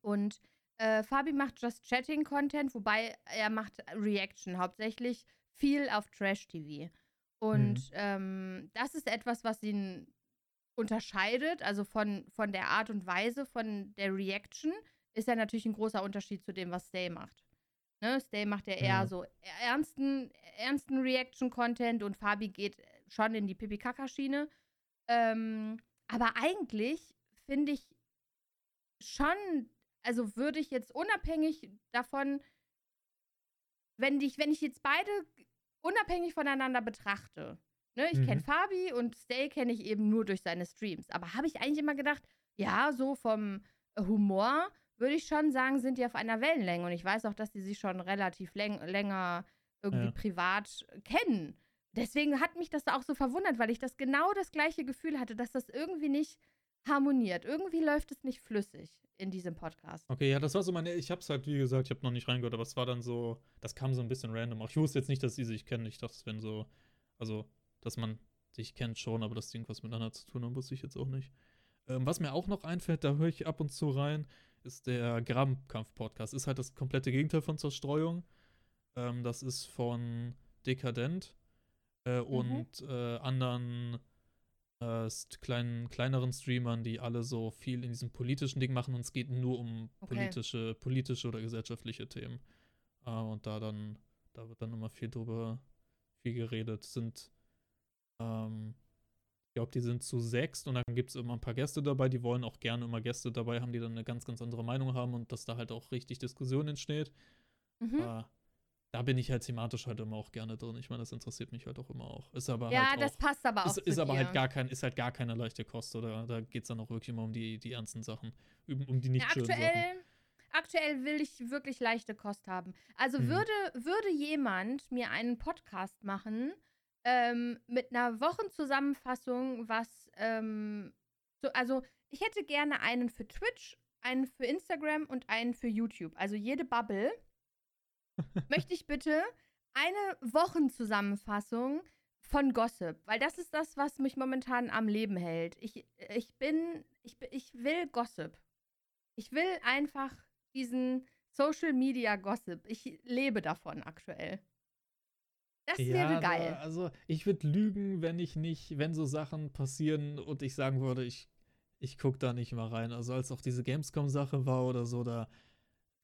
Und äh, Fabi macht Just Chatting Content, wobei er macht Reaction hauptsächlich viel auf Trash TV. Und ähm, das ist etwas, was ihn unterscheidet, also von, von der Art und Weise von der Reaction, ist ja natürlich ein großer Unterschied zu dem, was Stay macht. Ne? Stay macht ja eher Ja. so ernsten, ernsten Reaction-Content und Fabi geht schon in die Pipi-Kaka-Schiene. Ähm, aber eigentlich finde ich schon, also würde ich jetzt unabhängig davon, wenn ich, wenn ich jetzt beide unabhängig voneinander betrachte, ne, ich Mhm. kenne Fabi und Stay kenne ich eben nur durch seine Streams. Aber habe ich eigentlich immer gedacht, ja, so vom Humor würde ich schon sagen, sind die auf einer Wellenlänge. Und ich weiß auch, dass die sich schon relativ läng länger irgendwie Ja. privat kennen. Deswegen hat mich das auch so verwundert, weil ich das genau das gleiche Gefühl hatte, dass das irgendwie nicht harmoniert. Irgendwie läuft es nicht flüssig in diesem Podcast. Okay, ja, das war so meine. Ich hab's halt, wie gesagt, ich habe noch nicht reingehört, aber es war dann so, das kam so ein bisschen random. Auch ich wusste jetzt nicht, dass sie sich kennen. Ich dachte, es wären so, also, dass man sich kennt schon, aber dass die irgendwas miteinander zu tun haben, wusste ich jetzt auch nicht. Ähm, was mir auch noch einfällt, da höre ich ab und zu rein, ist der Grabenkampf-Podcast. Ist halt das komplette Gegenteil von Zerstreuung. Ähm, das ist von Dekadent äh, und äh, anderen äh, kleinen, kleineren Streamern, die alle so viel in diesem politischen Ding machen und es geht nur um Okay. politische, politische oder gesellschaftliche Themen. Äh, und da dann, da wird dann immer viel drüber, viel geredet. Sind, ähm, glaube, die sind zu sechst und dann gibt es immer ein paar Gäste dabei, die wollen auch gerne immer Gäste dabei haben, die dann eine ganz, ganz andere Meinung haben und dass da halt auch richtig Diskussion entsteht. Mhm. Äh, da bin ich halt thematisch halt immer auch gerne drin. Ich meine, das interessiert mich halt auch immer auch. Ist aber Ja, halt das auch, passt aber auch ist, ist aber dir. halt gar kein, ist halt gar keine leichte Kost, oder? Da geht es dann auch wirklich immer um die, die ernsten Sachen. Um, um die nicht Ja, schönen Sachen. aktuell, aktuell will ich wirklich leichte Kost haben. Also Mhm. würde, würde jemand mir einen Podcast machen ähm, mit einer Wochenzusammenfassung, was, ähm, so, also ich hätte gerne einen für Twitch, einen für Instagram und einen für YouTube. Also jede Bubble möchte ich bitte eine Wochenzusammenfassung von Gossip, weil das ist das, was mich momentan am Leben hält. Ich, ich bin, ich, ich will Gossip. Ich will einfach diesen Social Media Gossip. Ich lebe davon aktuell. Das wäre geil. Also, ich würde lügen, wenn ich nicht, wenn so Sachen passieren und ich sagen würde, ich, ich gucke da nicht mal rein. Also, als auch diese Gamescom-Sache war oder so, da,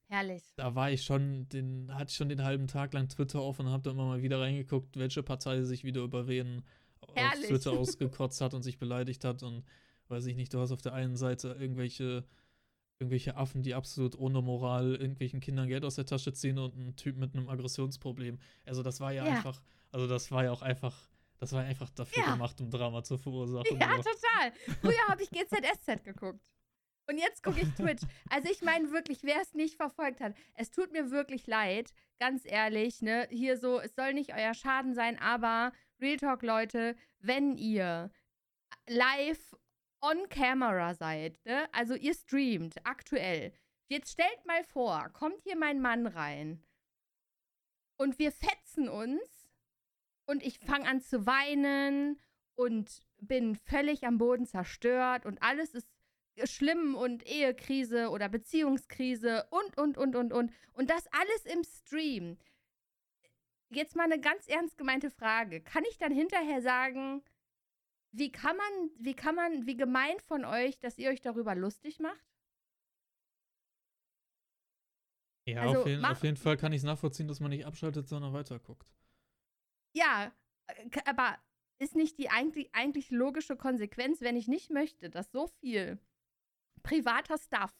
Herrlich. da war ich schon, den, hatte ich schon den halben Tag lang Twitter offen und habe da immer mal wieder reingeguckt, welche Partei sich wieder über wen auf Herrlich. Twitter ausgekotzt hat und sich beleidigt hat und weiß ich nicht, du hast auf der einen Seite irgendwelche, irgendwelche Affen, die absolut ohne Moral irgendwelchen Kindern Geld aus der Tasche ziehen und einen Typ mit einem Aggressionsproblem. Also das war ja, Ja. einfach, also das war ja auch einfach, das war einfach dafür Ja. gemacht, um Drama zu verursachen. Ja, total. Früher habe ich GZSZ geguckt. Und jetzt gucke ich Twitch. Also ich meine wirklich, wer es nicht verfolgt hat, es tut mir wirklich leid, ganz ehrlich, ne? Hier so, es soll nicht euer Schaden sein, aber Real Talk, Leute, wenn ihr live on camera seid, ne? Also ihr streamt aktuell. Jetzt stellt mal vor, kommt hier mein Mann rein und wir fetzen uns und ich fange an zu weinen und bin völlig am Boden zerstört und alles ist schlimm und Ehekrise oder Beziehungskrise und, und, und, und, und. Und das alles im Stream. Jetzt mal eine ganz ernst gemeinte Frage. Kann ich dann hinterher sagen, wie kann man, wie kann man, wie gemein von euch, dass ihr euch darüber lustig macht? Ja, Also, auf, jeden, auf jeden Fall kann ich es nachvollziehen, dass man nicht abschaltet, sondern weiterguckt. Ja, äh, aber ist nicht die eigentlich, eigentlich logische Konsequenz, wenn ich nicht möchte, dass so viel privater Stuff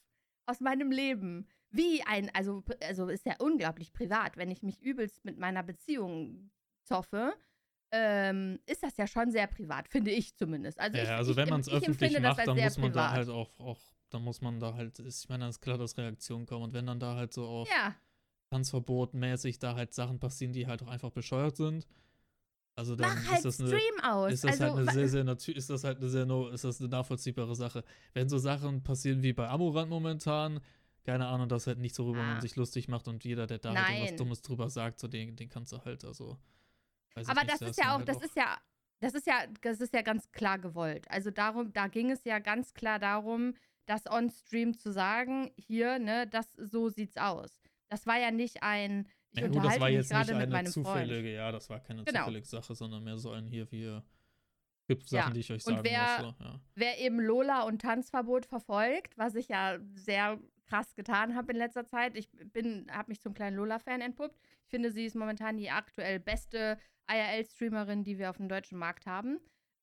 aus meinem Leben, wie ein, also, also ist ja unglaublich privat, wenn ich mich übelst mit meiner Beziehung zoffe, ähm, ist das ja schon sehr privat, finde ich zumindest. Also, ich, Ja, also ich, wenn man es ich öffentlich macht, dann muss man da privat. halt auch, auch, dann muss man da halt, ich meine, dann ist klar, dass Reaktionen kommen. Und wenn dann da halt so auf Ja, Tanzverbot-mäßig da halt Sachen passieren, die halt auch einfach bescheuert sind. Also dann mach halt ist das eine, Stream aus. ist das also, halt eine sehr, sehr natürlich, ist das halt eine sehr, no, ist das eine nachvollziehbare Sache. Wenn so Sachen passieren wie bei Amorant momentan, keine Ahnung, das halt nicht so, worüber Ah. man sich lustig macht und jeder, der da halt irgendwas Dummes drüber sagt, so den, den kannst du halt, also. Aber nicht, das ist ja auch, halt das ist ja, das ist ja, das ist ja ganz klar gewollt. Also darum, da ging es ja ganz klar darum, das on Stream zu sagen, hier, ne, das so sieht's aus. Das war ja nicht ein, Ja, gut, das war jetzt nicht eine zufällige, Freund. ja, das war keine Genau. zufällige Sache, sondern mehr so ein hier, wir gibt Sachen, Ja, die ich euch und sagen wer- muss. Ja. Wer eben Lola und Tanzverbot verfolgt, was ich ja sehr krass getan habe in letzter Zeit. Ich bin, habe mich zum kleinen Lola-Fan entpuppt. Ich finde, sie ist momentan die aktuell beste IRL-Streamerin, die wir auf dem deutschen Markt haben.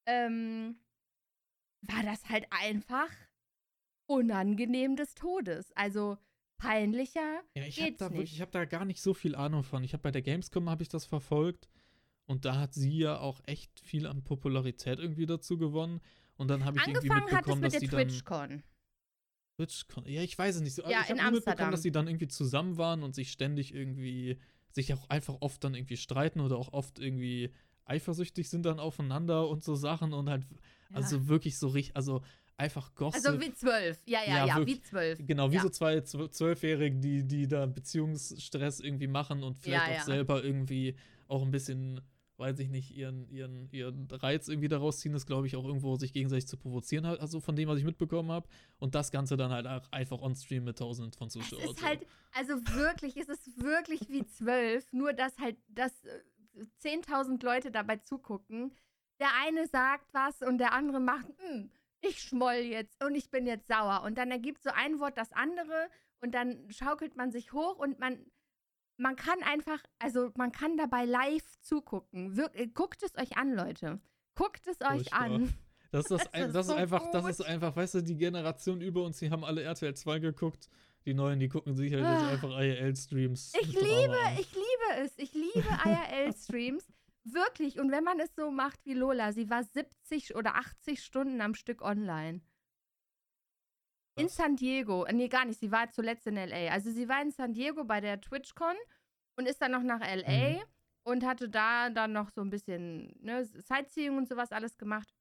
Ähm, war das halt einfach unangenehm des Todes. Also peinlicher Ja, ich habe da wirklich, nicht. ich habe da gar nicht so viel Ahnung von. Ich habe bei der Gamescom habe ich das verfolgt und da hat sie ja auch echt viel an Popularität irgendwie dazu gewonnen. Und dann habe ich irgendwie Angefangen hat es mitbekommen, mit dass der die dann TwitchCon. TwitchCon. Ja, ich weiß es nicht. So, Ja, ich in habe mitbekommen, dass die dann irgendwie zusammen waren und sich ständig irgendwie, sich auch einfach oft dann irgendwie streiten oder auch oft irgendwie eifersüchtig sind dann aufeinander und so Sachen und halt, Ja. also wirklich so richtig, also einfach Gossip. Also wie zwölf. Ja, ja, Ja, ja, wirklich. wie zwölf. Genau, wie Ja. so zwei Zw- Zwölfjährige, die, die da Beziehungsstress irgendwie machen und vielleicht Ja, auch selber irgendwie auch ein bisschen, weiß ich nicht, ihren, ihren, ihren Reiz irgendwie daraus ziehen, ist, glaube ich, auch irgendwo sich gegenseitig zu provozieren, halt, also von dem, was ich mitbekommen habe. Und das Ganze dann halt auch einfach on-stream mit tausenden von Es Zuschauern. ist so. halt, also wirklich, es ist wirklich wie zwölf, nur dass halt, dass äh, 10.000 Leute dabei zugucken. Der eine sagt was und der andere macht, "Hm, ich schmoll jetzt und ich bin jetzt sauer. Und dann ergibt so ein Wort das andere und dann schaukelt man sich hoch und man, man kann einfach, also man kann dabei live zugucken. Wir, äh, guckt es euch an, Leute. Guckt es euch Furchtbar. an. Das ist, das, Das ein, ist das ist so einfach, das ist einfach, weißt du, die Generation über uns, die haben alle RTL 2 geguckt. Die Neuen, die gucken sich halt jetzt Ah. einfach IRL-Streams. Ich liebe, ich liebe es. Ich liebe IRL-Streams. Wirklich. Und wenn man es so macht wie Lola, sie war 70 oder 80 Stunden am Stück online. In? San Diego. Nee, gar nicht. Sie war zuletzt in LA. Also sie war in San Diego bei der TwitchCon und ist dann noch nach LA Mhm. und hatte da dann noch so ein bisschen ne, Sightseeing und sowas alles gemacht.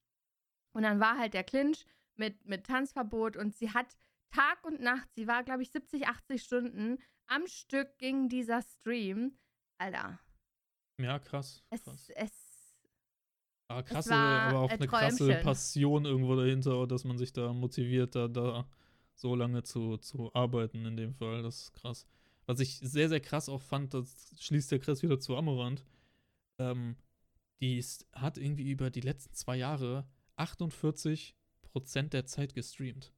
Und dann war halt der Clinch mit, mit Tanzverbot und sie hat Tag und Nacht, sie war, glaube ich, 70, 80 Stunden am Stück ging dieser Stream. Alter, Ja, krass. es, krass. es, Aber krasse, war aber auch ein eine krasse. Passion irgendwo dahinter, dass man sich da motiviert, da, da so lange zu, zu arbeiten in dem Fall. Das ist krass. Was ich sehr, sehr krass auch fand, das schließt der Chris wieder zu Amorant. Ähm, die ist, hat irgendwie über die letzten zwei Jahre 48% der Zeit gestreamt.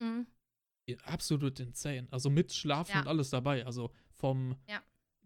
mh, Absolut insane. Also mit Schlafen Ja. und alles dabei. Also vom Ja.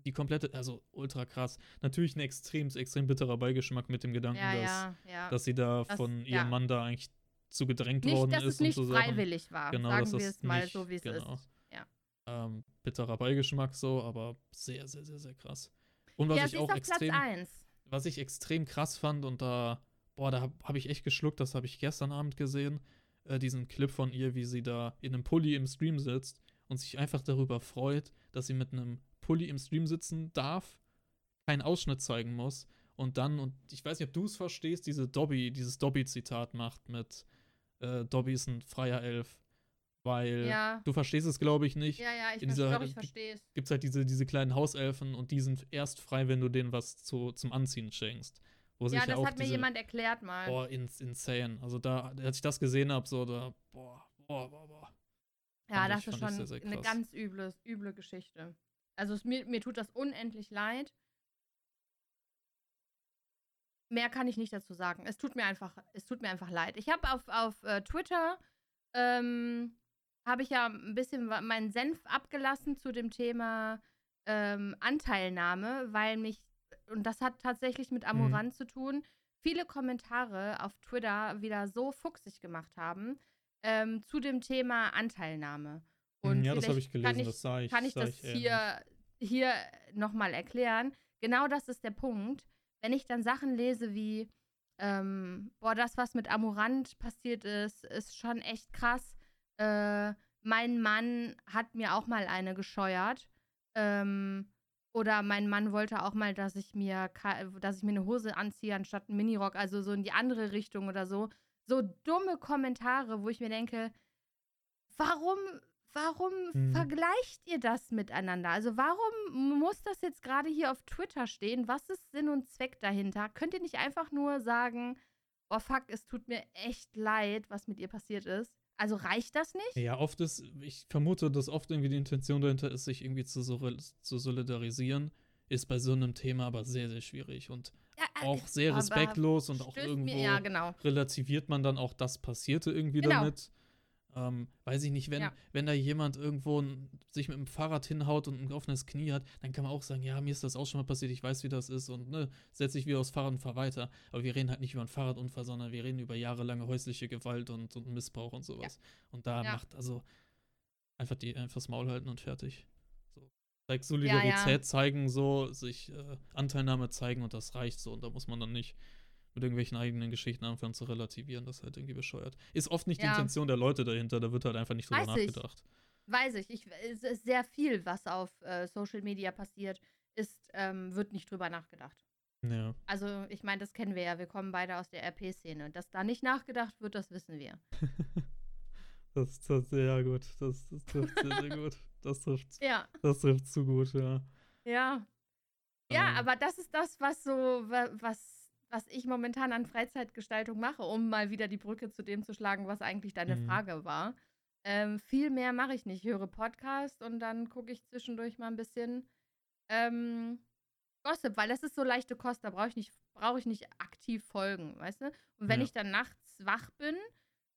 Die komplette, also ultra krass. Natürlich ein extrem, extrem bitterer Beigeschmack mit dem Gedanken, ja, dass, ja, dass sie da Das- von ihrem Mann da eigentlich zu gedrängt nicht, worden dass ist es nicht so Sachen. freiwillig war. Genau, Sagen dass wir es mal nicht- so, wie es genau. ist. Ja. Ähm, bitterer Beigeschmack so, aber sehr, sehr, sehr, sehr krass. Und was ja, ich auch extrem, 1. was ich extrem krass fand und da, boah, da habe hab ich echt geschluckt, das habe ich gestern Abend gesehen, äh, diesen Clip von ihr, wie sie da in einem Pulli im Stream sitzt und sich einfach darüber freut, dass sie mit einem Pulli im Stream sitzen darf, keinen Ausschnitt zeigen muss und dann, und ich weiß nicht, ob du es verstehst, diese Dobby, dieses Dobby-Zitat macht mit äh, Dobby ist ein freier Elf. Weil Ja. du verstehst es, glaube ich, nicht Ja, ja, ich glaube, ich verstehe es. gibt es halt diese, diese kleinen Hauselfen und die sind erst frei, wenn du denen was zu, zum Anziehen schenkst. Wo sich Ja, das auch hat mir diese, jemand erklärt mal. Boah, ins, insane. Also da, als ich das gesehen habe, so da, boah, boah, boah, boah. ja, fand das ich- ist schon sehr, sehr eine ganz üble, üble Geschichte. Also es, mir, mir tut das unendlich leid. Mehr kann ich nicht dazu sagen. Es tut mir einfach, es tut mir einfach leid. Ich habe auf, auf äh, Twitter ähm, habe ich ja ein bisschen meinen Senf abgelassen zu dem Thema ähm, Anteilnahme, weil mich, und das hat tatsächlich mit Amorant zu tun, viele Kommentare auf Twitter wieder so fuchsig gemacht haben ähm, zu dem Thema Anteilnahme. Und ja, das habe ich kann gelesen, das sah ich. kann ich das ähnlich. hier, hier nochmal erklären. Genau das ist der Punkt. Wenn ich dann Sachen lese wie, ähm, boah, das, was mit Amorant passiert ist, ist schon echt krass. Äh, mein Mann hat mir auch mal eine gescheuert. Ähm, oder mein Mann wollte auch mal, dass ich mir, dass ich mir eine Hose anziehe anstatt einen Minirock, also so in die andere Richtung oder so. So dumme Kommentare, wo ich mir denke, warum, warum Mhm. vergleicht ihr das miteinander? Also warum muss das jetzt gerade hier auf Twitter stehen? Was ist Sinn und Zweck dahinter? Könnt ihr nicht einfach nur sagen, oh fuck, es tut mir echt leid, was mit ihr passiert ist? Also reicht das nicht? Ja, oft ist, ich vermute, dass oft irgendwie die Intention dahinter ist, sich irgendwie zu, zu solidarisieren. Ist bei so einem Thema aber sehr, sehr schwierig und Ja, äh, auch sehr respektlos und auch irgendwo Mir, ja, genau. relativiert man dann auch das Passierte irgendwie Genau. damit. Ähm, weiß ich nicht, wenn, Ja. wenn da jemand irgendwo sich mit dem Fahrrad hinhaut und ein offenes Knie hat, dann kann man auch sagen, ja, mir ist das auch schon mal passiert, ich weiß, wie das ist und ne, setze ich wieder aufs Fahrrad und fahr weiter. Aber wir reden halt nicht über einen Fahrradunfall, sondern wir reden über jahrelange häusliche Gewalt und, und Missbrauch und sowas. Und da Ja. macht also einfach die einfach das Maul halten und fertig. So. Zeig Solidarität zeigen, so, sich äh, Anteilnahme zeigen und das reicht so. Und da muss man dann nicht mit irgendwelchen eigenen Geschichten anfangen zu relativieren, das ist halt irgendwie bescheuert. Ist oft nicht die Ja. Intention der Leute dahinter, da wird halt einfach nicht drüber Weiß ich. nachgedacht. Weiß ich. ich. Es ist sehr viel, was auf äh, Social Media passiert, ist, ähm, wird nicht drüber nachgedacht. Ja. Also, ich meine, das kennen wir ja. Wir kommen beide aus der RP-Szene. Dass da nicht nachgedacht wird, das wissen wir. Das, das sehr gut. Das, das trifft sehr, sehr gut. Das trifft, Ja. das trifft zu gut, ja. Ja. Ja, Ähm. aber das ist das, was so, wa- was, was ich momentan an Freizeitgestaltung mache, um mal wieder die Brücke zu dem zu schlagen, was eigentlich deine Mhm. Frage war. Ähm, viel mehr mache ich nicht. Ich höre Podcast und dann gucke ich zwischendurch mal ein bisschen ähm, Gossip, weil das ist so leichte Kost, da brauche ich nicht, brauche ich nicht aktiv folgen, weißt du? Und wenn Ja. ich dann nachts wach bin,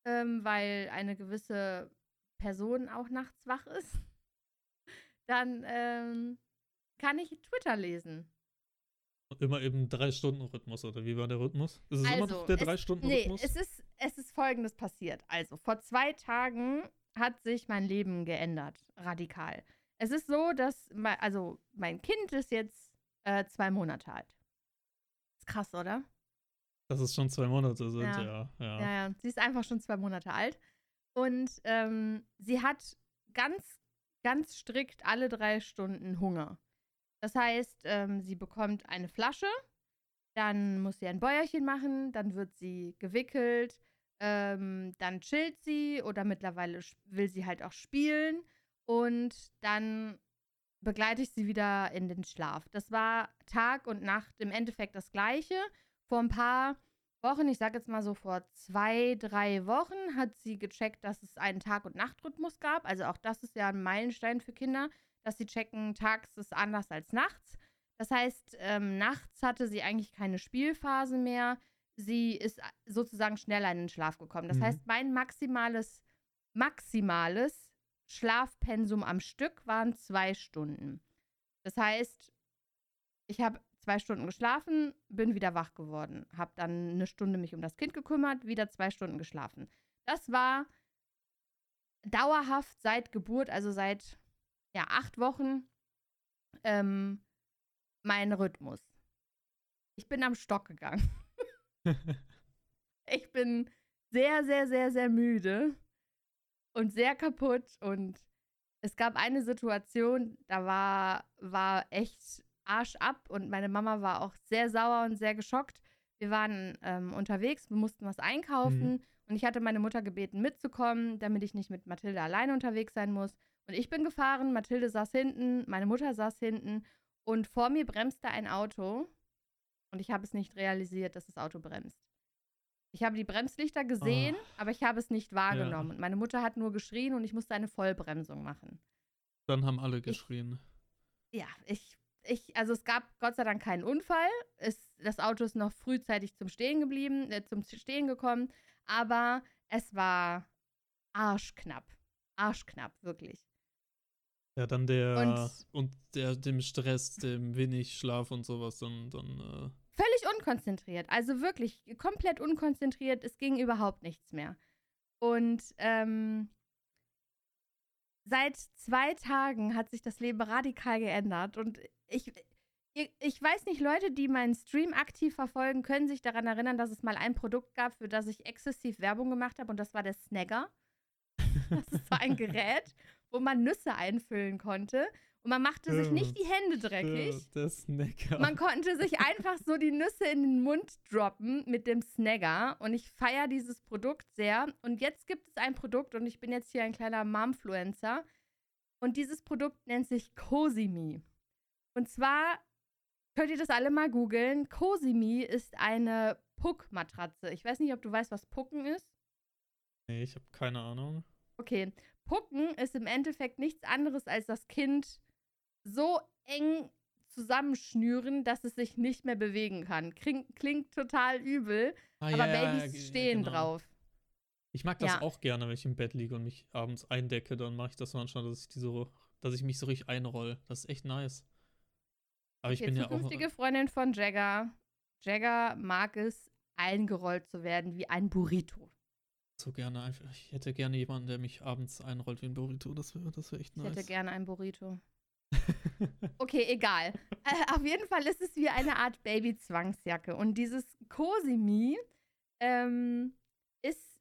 ähm, weil eine gewisse Person auch nachts wach ist, dann ähm, kann ich Twitter lesen. Immer eben drei Stunden Rhythmus, oder wie war der Rhythmus? Ist es immer Also, noch der es- drei Stunden Nee, Rhythmus? es ist, es ist folgendes passiert. Also, vor zwei Tagen hat sich mein Leben geändert, radikal. Es ist so, dass, mein, also, mein Kind ist jetzt äh, zwei Monate alt. Ist krass, oder? Dass es schon zwei Monate sind, Ja. ja. Ja, Ja, ja. Sie ist einfach schon zwei Monate alt. Und ähm, sie hat ganz, ganz strikt alle drei Stunden Hunger. Das heißt, ähm, sie bekommt eine Flasche, dann muss sie ein Bäuerchen machen, dann wird sie gewickelt, ähm, dann chillt sie oder mittlerweile will sie halt auch spielen und dann begleite ich sie wieder in den Schlaf. Das war Tag und Nacht im Endeffekt das gleiche. Vor ein paar Wochen, ich sage jetzt mal so vor zwei, drei Wochen, hat sie gecheckt, dass es einen Tag- und Nachtrhythmus gab. Also auch das ist ja ein Meilenstein für Kinder, dass sie checken, tags ist anders als nachts. Das heißt, ähm, nachts hatte sie eigentlich keine Spielphase mehr. Sie ist sozusagen schneller in den Schlaf gekommen. Das Mhm. heißt, mein maximales, maximales Schlafpensum am Stück waren zwei Stunden. Das heißt, ich habe zwei Stunden geschlafen, bin wieder wach geworden, habe dann eine Stunde mich um das Kind gekümmert, wieder zwei Stunden geschlafen. Das war dauerhaft seit Geburt, also seit ja, acht Wochen, ähm, mein Rhythmus. Ich bin am Stock gegangen. Ich bin sehr, sehr, sehr, sehr müde und sehr kaputt. Und es gab eine Situation, da war, war echt Arsch ab und meine Mama war auch sehr sauer und sehr geschockt. Wir waren ähm, unterwegs, wir mussten was einkaufen und ich hatte meine Mutter gebeten, mitzukommen, damit ich nicht mit Mathilde alleine unterwegs sein muss. Und ich bin gefahren, Mathilde saß hinten, meine Mutter saß hinten und vor mir bremste ein Auto und ich habe es nicht realisiert, dass das Auto bremst. Ich habe die Bremslichter gesehen, aber ich habe es nicht wahrgenommen. Und meine Mutter hat nur geschrien und ich musste eine Vollbremsung machen. Dann haben alle geschrien. Ja, ich, ich, also es gab Gott sei Dank keinen Unfall. Es, das Auto ist noch frühzeitig zum Stehen geblieben, äh, zum Stehen gekommen, aber es war arschknapp. Arschknapp, wirklich. Ja, dann der Und- und, der dem Stress, dem wenig Schlaf und sowas, dann, dann Völlig unkonzentriert. Also wirklich komplett unkonzentriert. Es ging überhaupt nichts mehr. Und ähm, seit zwei Tagen hat sich das Leben radikal geändert. Und ich, ich, ich weiß nicht, Leute, die meinen Stream aktiv verfolgen, können sich daran erinnern, dass es mal ein Produkt gab, für das ich exzessiv Werbung gemacht habe. Und das war der Snagger. Das ist so ein Gerät, wo man Nüsse einfüllen konnte. Und man machte sich nicht die Hände dreckig. Der, Snacker. Man konnte sich einfach so die Nüsse in den Mund droppen mit dem Snagger. Und ich feiere dieses Produkt sehr. Und jetzt gibt es ein Produkt, und ich bin jetzt hier ein kleiner Momfluencer. Und dieses Produkt nennt sich Cosimi. Und zwar könnt ihr das alle mal googeln. Cosimi ist eine Puck-Matratze. Ich weiß nicht, ob du weißt, was Pucken ist. nee, ich habe keine Ahnung. Okay, Pucken ist im Endeffekt nichts anderes als das Kind so eng zusammenschnüren, dass es sich nicht mehr bewegen kann. Klingt, klingt total übel, Ah, aber ja, ja, Babys ja, stehen genau. drauf. Ich mag das Ja. auch gerne, wenn ich im Bett liege und mich abends eindecke, dann mache ich das manchmal, dass ich die so, dass ich mich so richtig einroll. Das ist echt nice. Aber ich Okay, bin ja auch. zukünftige Freundin von Jagger. Jagger mag es, eingerollt zu werden wie ein Burrito. So gerne einfach. Ich hätte gerne jemanden, der mich abends einrollt wie ein Burrito. Das wäre das wär echt Ich nice. hätte gerne ein Burrito. Okay, egal. Äh, auf jeden Fall ist es wie eine Art Baby-Zwangsjacke. Und dieses Cosimi ähm, ist.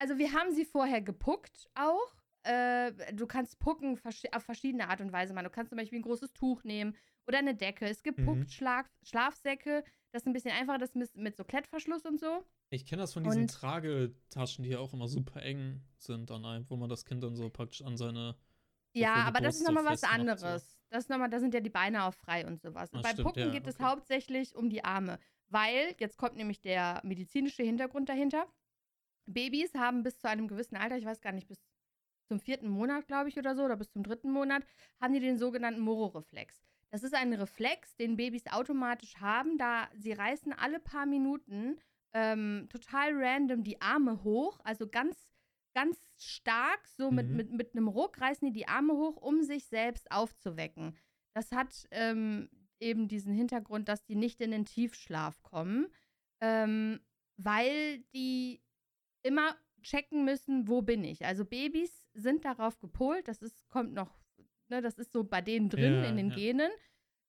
Also, wir haben sie vorher gepuckt auch. Äh, du kannst pucken verschi- auf verschiedene Art und Weise machen. Du kannst zum Beispiel ein großes Tuch nehmen oder eine Decke. Es gibt Mhm. puckt Schlaf Schlafsäcke. Das ist ein bisschen einfacher, das mit, mit so Klettverschluss und so. Ich kenne das von diesen Und- Tragetaschen, die ja auch immer super eng sind, an einem, wo man das Kind dann so praktisch an seine. so Ja, aber das ist Brust so nochmal was anderes. Das ist nochmal, da sind ja die Beine auch frei und sowas. Ah, Bei stimmt, Pucken ja, geht es okay. hauptsächlich um die Arme, weil, jetzt kommt nämlich der medizinische Hintergrund dahinter. Babys haben bis zu einem gewissen Alter, ich weiß gar nicht, bis zum vierten Monat, glaube ich, oder so, oder bis zum dritten Monat, haben die den sogenannten Moro-Reflex. Das ist ein Reflex, den Babys automatisch haben, da sie reißen alle paar Minuten ähm, total random die Arme hoch, also ganz, ganz stark, so mit, Mhm. mit, mit einem Ruck reißen die die Arme hoch, um sich selbst aufzuwecken. Das hat ähm, eben diesen Hintergrund, dass die nicht in den Tiefschlaf kommen. Ähm, weil die immer checken müssen, wo bin ich. Also Babys sind darauf gepolt, das ist, kommt noch, ne, das ist so bei denen drin Ja, in den ja. Genen,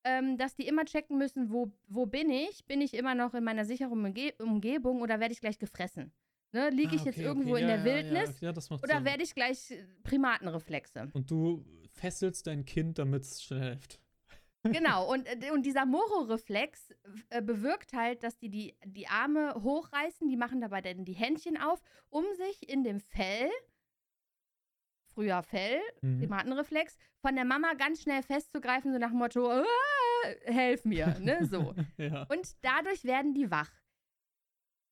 ähm, dass die immer checken müssen, wo, wo bin ich? Bin ich immer noch in meiner sicheren Umge Umgebung oder werde ich gleich gefressen? Ne, Liege Ah, ich jetzt okay, irgendwo okay. in ja, der ja, Wildnis Ja, oder werde ich gleich äh, Primatenreflexe? Und du fesselst dein Kind, damit es schläft. Genau, und, äh, und dieser Moro-Reflex äh, bewirkt halt, dass die, die die Arme hochreißen, die machen dabei dann die Händchen auf, um sich in dem Fell, früher Fell, Mhm. Primatenreflex, von der Mama ganz schnell festzugreifen, so nach dem Motto, "Ah, helf mir, ne, so. ja. Und dadurch werden die wach.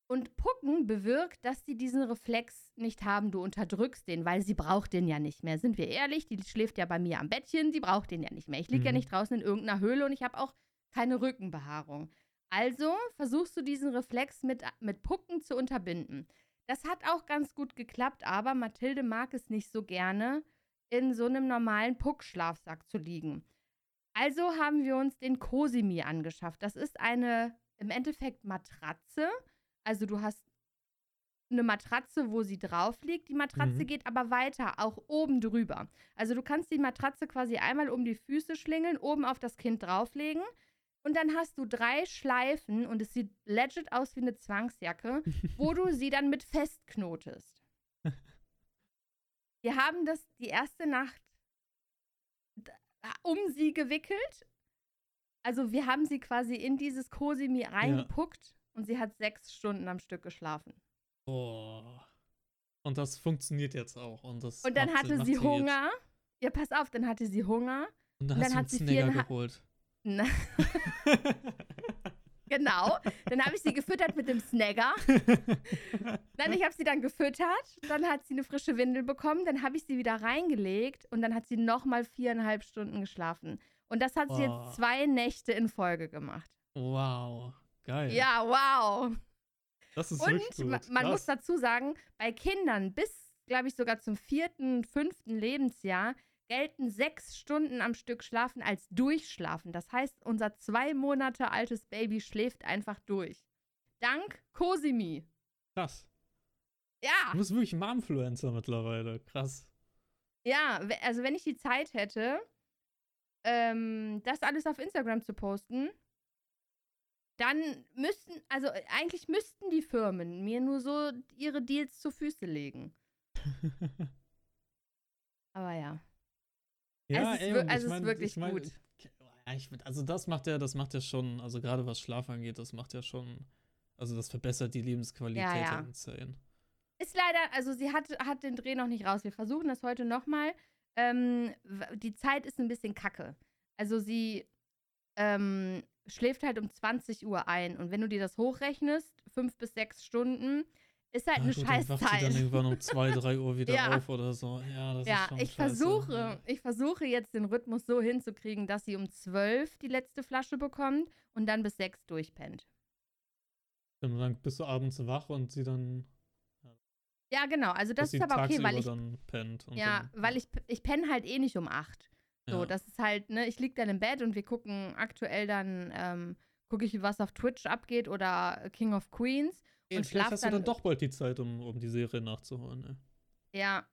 Und Pucken bewirkt, dass sie diesen Reflex nicht haben, du unterdrückst den, weil sie braucht den ja nicht mehr. Sind wir ehrlich, die schläft ja bei mir am Bettchen, sie braucht den ja nicht mehr. Ich liege ja Mhm. nicht draußen in irgendeiner Höhle und ich habe auch keine Rückenbehaarung. Also versuchst du diesen Reflex mit, mit Pucken zu unterbinden. Das hat auch ganz gut geklappt, aber Mathilde mag es nicht so gerne, in so einem normalen Puckschlafsack zu liegen. Also haben wir uns den Cosimi angeschafft. Das ist eine im Endeffekt Matratze. Also du hast eine Matratze, wo sie drauf liegt. Die Matratze Mhm. geht aber weiter, auch oben drüber. Also du kannst die Matratze quasi einmal um die Füße schlingeln, oben auf das Kind drauflegen. Und dann hast du drei Schleifen und es sieht legit aus wie eine Zwangsjacke, wo du sie dann mit festknotest. Wir haben das die erste Nacht d- um sie gewickelt. Also wir haben sie quasi in dieses Cosimi reingepuckt und sie hat sechs Stunden am Stück geschlafen. Oh. Und das funktioniert jetzt auch. Und, das Und dann hatte sie jetzt. Hunger. Ja, pass auf, dann hatte sie Hunger. Und dann, und dann hat sie Snagger geholt. Na, genau. Dann habe ich sie gefüttert mit dem Snagger. Nein, ich habe sie dann gefüttert. Dann hat sie eine frische Windel bekommen. Dann habe ich sie wieder reingelegt. Und dann hat sie nochmal viereinhalb Stunden geschlafen. Und das hat sie Boah. jetzt zwei Nächte in Folge gemacht. wow. Geil. Ja, wow. Das ist Und gut. ma- man Krass. muss dazu sagen, bei Kindern bis, glaube ich, sogar zum vierten, fünften Lebensjahr gelten sechs Stunden am Stück Schlafen als Durchschlafen. Das heißt, unser zwei Monate altes Baby schläft einfach durch. Dank Cosimi. Krass. Ja, Du bist wirklich ein Momfluencer mittlerweile. Krass. ja, also wenn ich die Zeit hätte, ähm, das alles auf Instagram zu posten, dann müssten, also äh, eigentlich müssten die Firmen mir nur so ihre Deals zu Füße legen. Aber ja. Ja, Es ist ey, also es ich ist mein, wirklich ich mein, gut. Ich, also das macht ja, das macht ja schon, also gerade was Schlaf angeht, das macht ja schon, also das verbessert die Lebensqualität Ja, ja. insane. Ist leider, also sie hat, hat den Dreh noch nicht raus. Wir versuchen das heute nochmal. Ähm, die Zeit ist ein bisschen kacke. Also sie ähm, schläft halt um 20 Uhr ein. Und wenn du dir das hochrechnest, fünf bis sechs Stunden, ist halt Ja, eine gut, dann wacht sie dann irgendwann um 2, 3 Uhr wieder Ja. auf oder so. Ja, das Ja, ich scheiße. versuche, Ja. ich versuche jetzt den Rhythmus so hinzukriegen, dass sie um 12 die letzte Flasche bekommt und dann bis sechs durchpennt. Und dann bist du abends wach und sie dann, Ja, genau. Also das ist aber okay, weil ich dann Ja, dann, weil ich, ich penne halt eh nicht um acht. So, ja. das ist halt, ne, ich lieg dann im Bett und wir gucken aktuell dann, ähm, gucke ich, was auf Twitch abgeht oder King of Queens. Ey, und vielleicht hast du dann- dann doch bald die Zeit, um, um die Serie nachzuholen. Ne? Ja.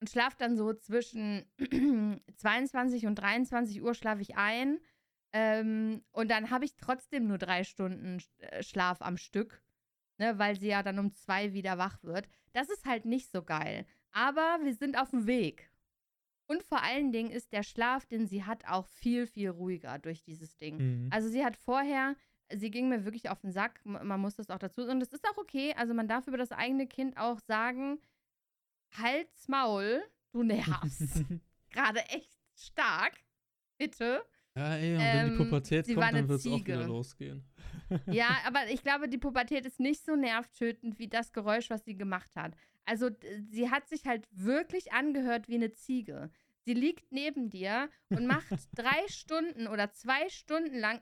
Und schlaf dann so zwischen 22 und 23 Uhr schlafe ich ein. Ähm, und dann habe ich trotzdem nur drei Stunden äh, Schlaf am Stück, ne, weil sie ja dann um zwei wieder wach wird. Das ist halt nicht so geil. Aber wir sind auf dem Weg. Und vor allen Dingen ist der Schlaf, den sie hat, auch viel, viel ruhiger durch dieses Ding. Mhm. Also sie hat vorher, sie ging mir wirklich auf den Sack, man muss das auch dazu und das ist auch okay. Also man darf über das eigene Kind auch sagen, halt's Maul, du nervst. Gerade echt stark, bitte. ja, ey, und wenn die ähm, Pubertät kommt, dann wird es auch wieder losgehen. Ja, aber ich glaube, die Pubertät ist nicht so nervtötend wie das Geräusch, was sie gemacht hat. Also sie hat sich halt wirklich angehört wie eine Ziege. Sie liegt neben dir und macht drei Stunden oder zwei Stunden lang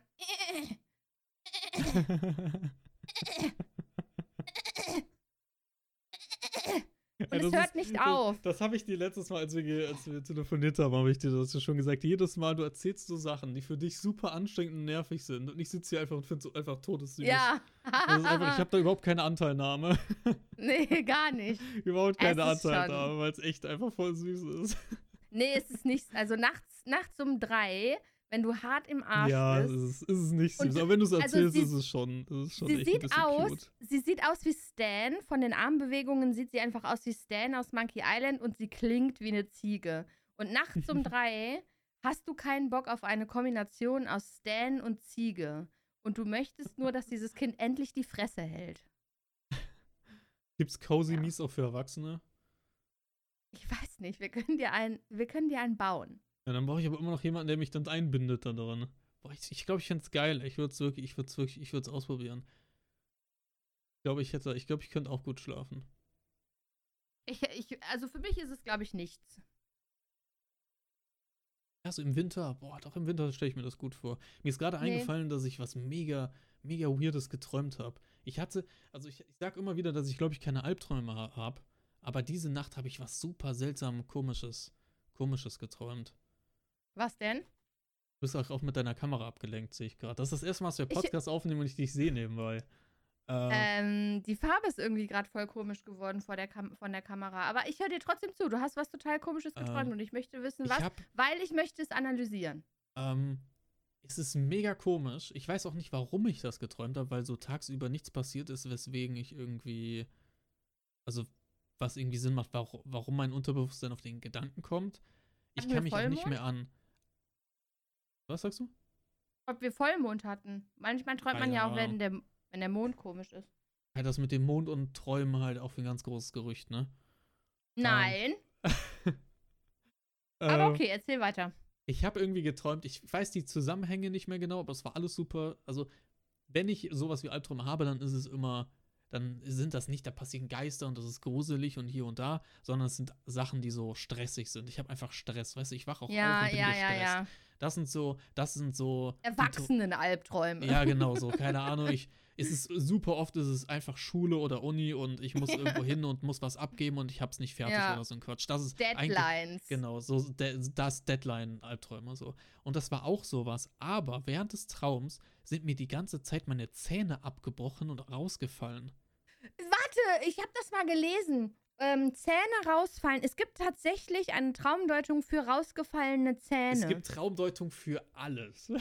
Und Ja, es das hört ist- nicht das, auf. Das habe ich dir letztes Mal, als wir, als wir telefoniert haben, habe ich dir das ja schon gesagt. Jedes Mal, du erzählst so Sachen, die für dich super anstrengend und nervig sind. Und ich sitze hier einfach und finde so einfach todessüß. Ja. Das einfach, ich habe da überhaupt keine Anteilnahme. nee, gar nicht. überhaupt keine Es Anteilnahme, weil es echt einfach voll süß ist. Nee, es ist nicht. Also nachts, nachts um drei, wenn du hart im Arsch ja, es bist. ist, ist es nicht Und süß. Aber wenn du es also erzählst, sie- ist es schon, ist es schon Sie sieht aus, cute. sie sieht aus wie Stan. Von den Armbewegungen sieht sie einfach aus wie Stan aus Monkey Island und sie klingt wie eine Ziege. Und nachts um drei hast du keinen Bock auf eine Kombination aus Stan und Ziege. Und du möchtest nur, dass dieses Kind endlich die Fresse hält. Gibt's Cozy Ja. Mies auch für Erwachsene? Ich weiß nicht, wir können dir einen, wir können dir einen bauen. Ja, dann brauche ich aber immer noch jemanden, der mich dann einbindet da drin. Boah, ich glaube, ich, glaub, ich fände es geil. Ich würde es wirklich, ich würde es wirklich, ich würde es ausprobieren. Ich glaube, ich hätte, ich glaube, ich könnte auch gut schlafen. Ich, ich, also für mich ist es, glaube ich, nichts. Ja, so im Winter, boah, doch im Winter stelle ich mir das gut vor. Mir ist gerade Nee. eingefallen, dass ich was mega, mega Weirdes geträumt habe. Ich hatte, also ich, ich sag immer wieder, dass ich, glaube ich, keine Albträume ha habe. Aber diese Nacht habe ich was super seltsam, komisches, komisches geträumt. Was denn? Du bist auch, auch mit deiner Kamera abgelenkt, sehe ich gerade. Das ist das erste Mal, dass wir Ich- Podcast aufnehmen und ich dich sehe nebenbei. Äh, Ähm, die Farbe ist irgendwie gerade voll komisch geworden vor der Kam von der Kamera. Aber ich höre dir trotzdem zu. Du hast was total komisches geträumt Ähm, und ich möchte wissen, ich was, habe weil ich möchte es analysieren. Ähm, es ist mega komisch. Ich weiß auch nicht, warum ich das geträumt habe, weil so tagsüber nichts passiert ist, weswegen ich irgendwie, also was irgendwie Sinn macht, warum, warum mein Unterbewusstsein auf den Gedanken kommt. Ich kann mich auch nicht mehr an. Was sagst du? Ob wir Vollmond hatten. Manchmal träumt man Keine ja auch, wenn der, wenn der Mond komisch ist. Ja, das mit dem Mond und Träumen halt auch ein ganz großes Gerücht, ne? Nein. Ähm, Aber okay, erzähl weiter. Ich habe irgendwie geträumt, ich weiß die Zusammenhänge nicht mehr genau, aber es war alles super. Also, wenn ich sowas wie Albträume habe, dann ist es immer, dann sind das nicht, da passieren Geister und das ist gruselig und hier und da, sondern es sind Sachen, die so stressig sind. Ich habe einfach Stress, weißt du, ich wache auch Ja, auf und bin ja, ja, gestresst. ja. Das sind so, das sind so. Erwachsenen-Albträume. Ja, genau, so, keine Ahnung. Ich, es ist super oft ist es einfach Schule oder Uni und ich muss irgendwo hin und muss was abgeben und ich hab's nicht fertig Ja. oder so ein Quatsch. Das ist Deadlines. Genau, so de das Deadline-Albträume so. Und das war auch sowas. Aber während des Traums sind mir die ganze Zeit meine Zähne abgebrochen und rausgefallen. Warte, ich habe das mal gelesen. Ähm, Zähne rausfallen. Es gibt tatsächlich eine Traumdeutung für rausgefallene Zähne. Es gibt Traumdeutung für alles.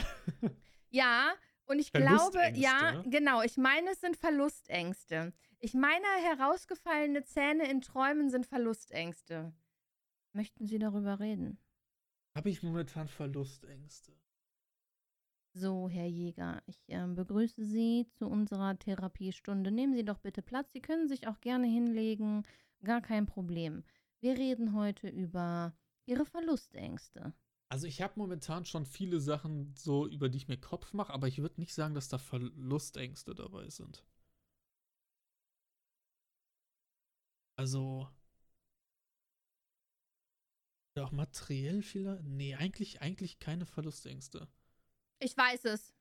Ja, und ich glaube, ja, genau. Ich meine, es sind Verlustängste. Ich meine, herausgefallene Zähne in Träumen sind Verlustängste. Möchten Sie darüber reden? Habe ich momentan Verlustängste? So, Herr Jäger, ich ähm, begrüße Sie zu unserer Therapiestunde. Nehmen Sie doch bitte Platz. Sie können sich auch gerne hinlegen. Gar kein Problem. Wir reden heute über Ihre Verlustängste. Also ich habe momentan schon viele Sachen so, über die ich mir Kopf mache, aber ich würde nicht sagen, dass da Verlustängste dabei sind. Also. Ja, auch materiell vielleicht? Nee, eigentlich, eigentlich keine Verlustängste. Ich weiß es.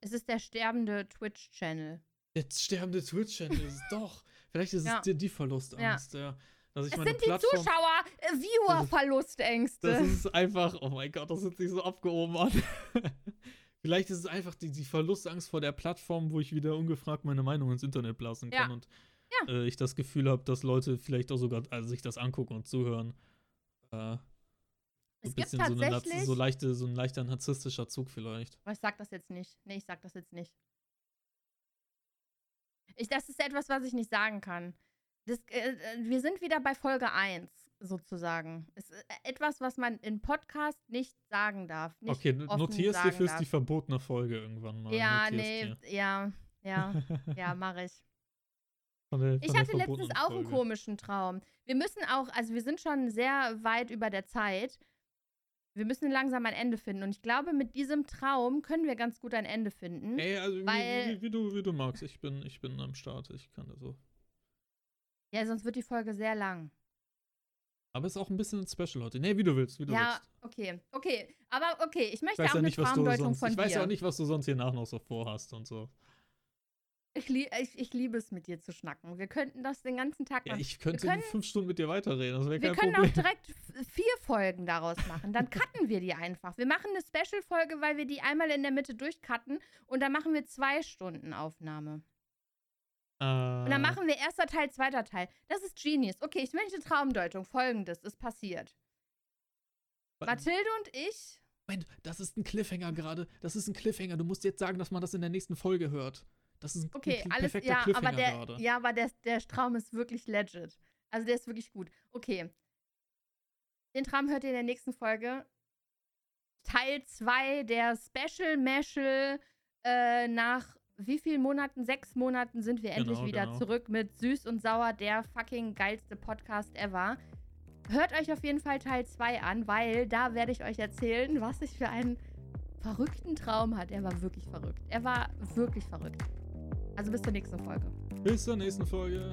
Es ist der sterbende Twitch-Channel. Der sterbende Twitch-Channel ist doch. Vielleicht ist Ja. es die, die Verlustangst, ja. Dass ich Es meine sind die Plattform. Zuschauer, äh, Viewer-Verlustängste. Das ist einfach, oh mein Gott, das hört sich so abgehoben an. Vielleicht ist es einfach die, die Verlustangst vor der Plattform, wo ich wieder ungefragt meine Meinung ins Internet blasen kann Ja. und äh, ich das Gefühl habe, dass Leute vielleicht auch sogar also sich das angucken und zuhören. Äh, so es ein gibt bisschen so, eine, tatsächlich. So, leichte, so ein leichter narzisstischer Zug vielleicht. Aber ich sag das jetzt nicht. Nee, ich sag das jetzt nicht. Ich, das ist etwas, was ich nicht sagen kann. Das, äh, äh, wir sind wieder bei Folge 1, sozusagen. Es ist etwas, was man im Podcast nicht sagen darf. Nicht okay, notierst dir sagen fürs darf. die verbotene Folge irgendwann mal. Ja, Notierst nee, dir. ja, ja, ja, mache ich. Von der, Ich von der hatte letztens auch einen Folge. komischen Traum. Wir müssen auch, also wir sind schon sehr weit über der Zeit. Wir müssen langsam ein Ende finden. Und ich glaube, mit diesem Traum können wir ganz gut ein Ende finden. Ey, also wie, Weil- wie, wie, du, wie du magst. Ich bin, ich bin am Start. Ich kann das so. Ja, sonst wird die Folge sehr lang. Aber ist auch ein bisschen ein Special heute. Nee, wie du willst, wie du ja, willst. okay, okay. Aber okay, ich Ich möchte weiß auch ja eine nicht, Traumdeutung sonst, von ich dir. weiß ja auch nicht, was du sonst hier nach noch so vorhast und so. Ich, lie ich, ich liebe es, mit dir zu schnacken. Wir könnten das den ganzen Tag Ja, machen. ich könnte können- fünf Stunden mit dir weiterreden. Das Wir können Problem. auch direkt vier Folgen daraus machen. Dann cutten wir die einfach. Wir machen eine Special-Folge, weil wir die einmal in der Mitte durchcutten und dann machen wir zwei Stunden Aufnahme. Und Äh, dann machen wir erster Teil, zweiter Teil. Das ist Genius. Okay, ich möchte Traumdeutung. Folgendes ist passiert. Mathilde und ich. Moment, das ist ein Cliffhanger gerade. Das ist ein Cliffhanger. Du musst jetzt sagen, dass man das in der nächsten Folge hört. Das ist ein Okay, ein alles. perfekter Ja, Cliffhanger aber der, gerade. ja, aber der, der Traum ist wirklich legit. Also der ist wirklich gut. Okay. Den Traum hört ihr in der nächsten Folge. Teil 2 der Special Meshel äh, nach wie vielen Monaten? Sechs Monaten sind wir endlich Genau, wieder genau. zurück mit Süß und Sauer, der fucking geilste Podcast ever. Hört euch auf jeden Fall Teil 2 an, weil da werde ich euch erzählen, was ich für einen verrückten Traum hatte. Er war wirklich verrückt. Er war wirklich verrückt. Also bis zur nächsten Folge. Bis zur nächsten Folge.